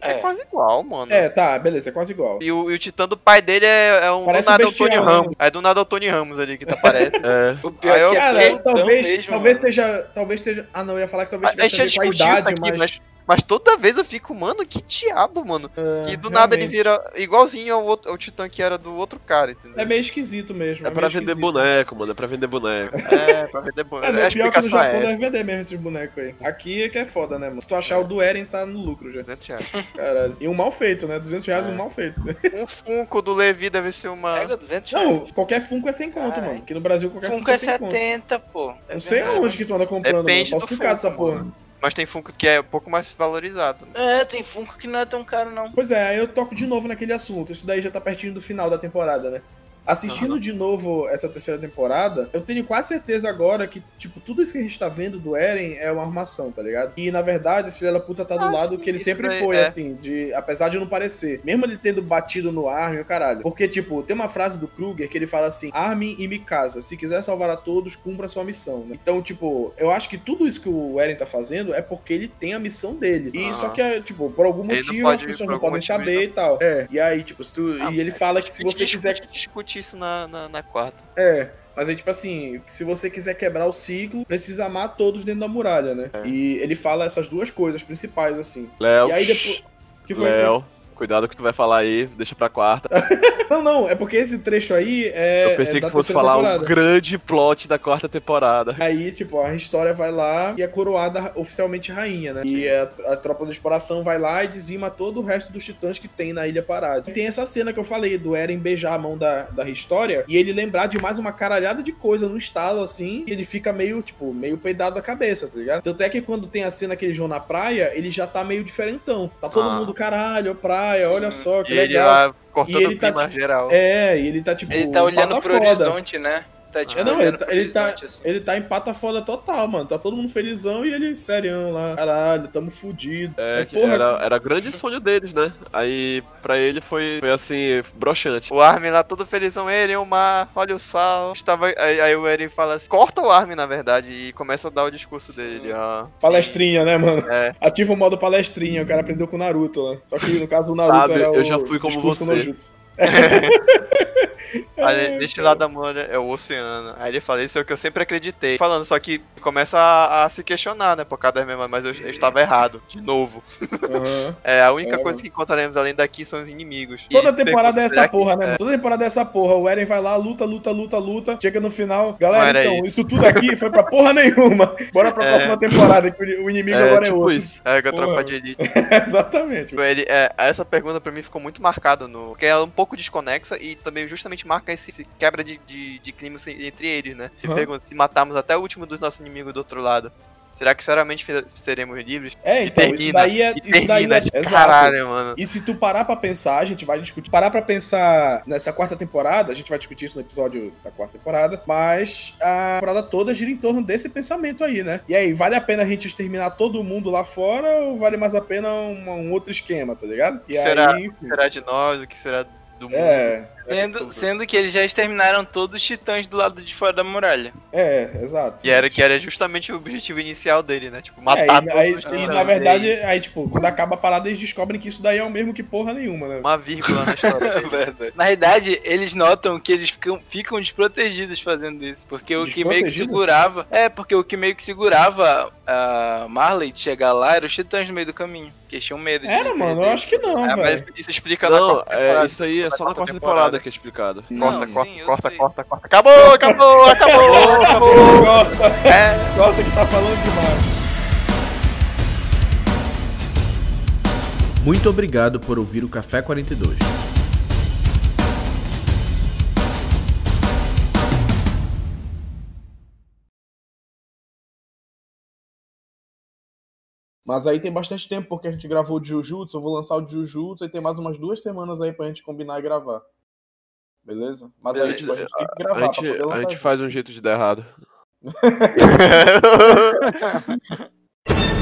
É, É. quase igual, mano. É, tá, beleza, é quase igual. E o, e o Titã do pai dele é, é um Parece do nada um é o Tony bestial, né? Ramos. É do nada é o Tony Ramos ali que tá aparece. É. O pior eu- é que é Cara, talvez, mesmo, talvez esteja. Talvez esteja. Ah, não, eu ia falar que talvez A- a tivesse a a isso idade, aqui, mas. Mas toda vez eu fico, mano, que diabo, mano. é, Que do nada ele realmente. vira igualzinho ao, outro, ao Titã que era do outro cara, entendeu? É meio esquisito mesmo. É pra meio vender esquisito. boneco, mano. É pra vender boneco. É, pra vender boneco. É, no a pior que no Japão é deve vender mesmo esses bonecos aí. Aqui é que é foda, né, mano? Se tu achar o do Eren, tá no lucro já. 200 reais. Caralho. E um mal feito, né? 200 reais É. um mal feito. Né? Um Funko do Levi deve ser uma. Pega 200 reais. Não, qualquer Funko é 100 conto, mano. Aqui no Brasil qualquer Funko, Funko é é 100 conto. 70, pô. É Não sei aonde que tu anda comprando, Depende mano. do Falsificado essa Funko, porra. mano. Mas tem Funko que é um pouco mais valorizado. É, tem Funko que não é tão caro, não. Pois é, aí eu toco de novo naquele assunto. Isso daí já tá pertinho do final da temporada, né? Assistindo de novo essa terceira temporada, eu tenho quase certeza agora que, tipo, tudo isso que a gente tá vendo do Eren é uma armação, tá ligado? E, na verdade, esse filho da puta tá do Ah, lado sim, que ele sempre daí, foi, é. assim, de. Apesar de não parecer. Mesmo ele tendo batido no Armin, o caralho. Porque, tipo, tem uma frase do Kruger que ele fala assim: Armin e Mikasa, se quiser salvar a todos, cumpra a sua missão, né? Então, tipo, eu acho que tudo isso que o Eren tá fazendo é porque ele tem a missão dele. E Aham. só que, tipo, por algum Ele não motivo as pode- pessoas não podem saber e tal. É. E aí, tipo, se tu. Ah, e ele fala que se você quiser discute, isso na, na, na quarta. é, mas aí, tipo assim, se você quiser quebrar o ciclo, precisa amar todos dentro da muralha, né? É. E ele fala essas duas coisas principais, assim. Léo. E aí depois. Que foi? Léo. Cuidado o que tu vai falar aí, deixa pra quarta. Não, não, é porque esse trecho aí é. Eu pensei é que tu fosse falar o temporada. grande plot da quarta temporada. Aí, tipo, a história vai lá e é coroada oficialmente rainha, né? E a, a tropa da exploração vai lá e dizima todo o resto dos titãs que tem na Ilha Parada. E tem essa cena que eu falei, do Eren beijar a mão da, da história e ele lembrar de mais uma caralhada de coisa no estalo, assim, e ele fica meio, tipo, meio peidado da cabeça, tá ligado? Tanto é que quando tem a cena que eles vão na praia, ele já tá meio diferentão. Tá todo Ah. mundo, caralho, praia, Sim. olha só, que E ele legal. lá cortando E ele o tá, clima geral. É, e ele tá, tipo, Ele tá olhando pro foda. horizonte, né? Tá tipo É, não, ele tá, ele, tá, horizonte, assim. ele tá em pata foda total, mano. Tá todo mundo felizão e ele serião lá. Caralho, tamo fudido. É, É, porra. era, era grande sonho deles, né? Aí, pra ele foi, foi assim, broxante. O Armin lá todo felizão, Eren, o mar, olha o sol. Estava... Aí, aí o Eren fala assim, corta o Armin, na verdade, e começa a dar o discurso dele, ó. Palestrinha, né, mano? É. Ativa o modo palestrinha, o cara aprendeu com o Naruto lá. Só que no caso do Naruto Sabe, era o eu já fui como você. Jutsu. Aí, deste lado da mão é o oceano. Aí ele fala, isso é o que eu sempre acreditei. Falando, só que começa a, a se questionar, né? Por causa das mesmas, mas eu, eu estava errado, de novo. Aham. É, a única É, coisa que encontraremos além daqui são os inimigos. E Toda eles temporada é essa que- porra, né, mano? Toda temporada é essa porra. O Eren vai lá, luta, luta, luta, luta. Chega no final. Galera, era então, isso. isso tudo aqui foi pra porra nenhuma. Bora pra É. próxima temporada, que o inimigo É, agora é tipo outro. isso. É, com a tropa de elite. Exatamente. Tipo, Ele, é, essa pergunta pra mim ficou muito marcada no. Porque ela é um pouco desconexa e também justamente marca esse, esse quebra de, de, de clima entre eles, né? Se Aham. pergunta se matarmos até o último dos nossos inimigos do outro lado. Será que sinceramente fi- seremos livres? É, E então, isso termina, daí é. e Isso daí é. tipo, Exato. caralho, mano. E se tu parar pra pensar, a gente vai discutir. Parar pra pensar nessa quarta temporada, a gente vai discutir isso no episódio da quarta temporada, mas a temporada toda gira em torno desse pensamento aí, né? E aí, vale a pena a gente exterminar todo mundo lá fora ou vale mais a pena um, um outro esquema, tá ligado? E Será? aí. O que será de nós? O que será do mundo? É, Sendo, sendo que eles já exterminaram todos os titãs do lado de fora da muralha. é, exato. Que era, que era justamente o objetivo inicial dele, né? Tipo, É, matar e, aí, todos os e, titãs. na E verdade, aí, aí, tipo, quando acaba a parada, eles descobrem que isso daí é o mesmo que porra nenhuma, né? Uma vírgula na história dele. Verdade. Na realidade, eles notam que eles ficam, ficam desprotegidos fazendo isso. Porque o que meio que segurava. É, porque o que meio que segurava a Marley de chegar lá era os titãs no meio do caminho. Que eles tinham medo de. Era, mano, eu acho que não, É, mas isso explica na Não, quarta é, temporada. isso aí é Na só na quarta quarta temporada. Que é explicado. Corta, Não, corta, sim, corta, sei. corta, corta. Acabou, acabou, acabou, acabou. Corta, É, corta que tá falando demais. Muito obrigado por ouvir o Café 42. Mas aí tem bastante tempo, porque a gente gravou o Jujutsu, eu vou lançar o Jujutsu e tem mais umas duas semanas aí pra gente combinar e gravar. Beleza? Mas aí tipo, a gente tem que gravar a gente, pra poder a gente faz um jeito de dar errado.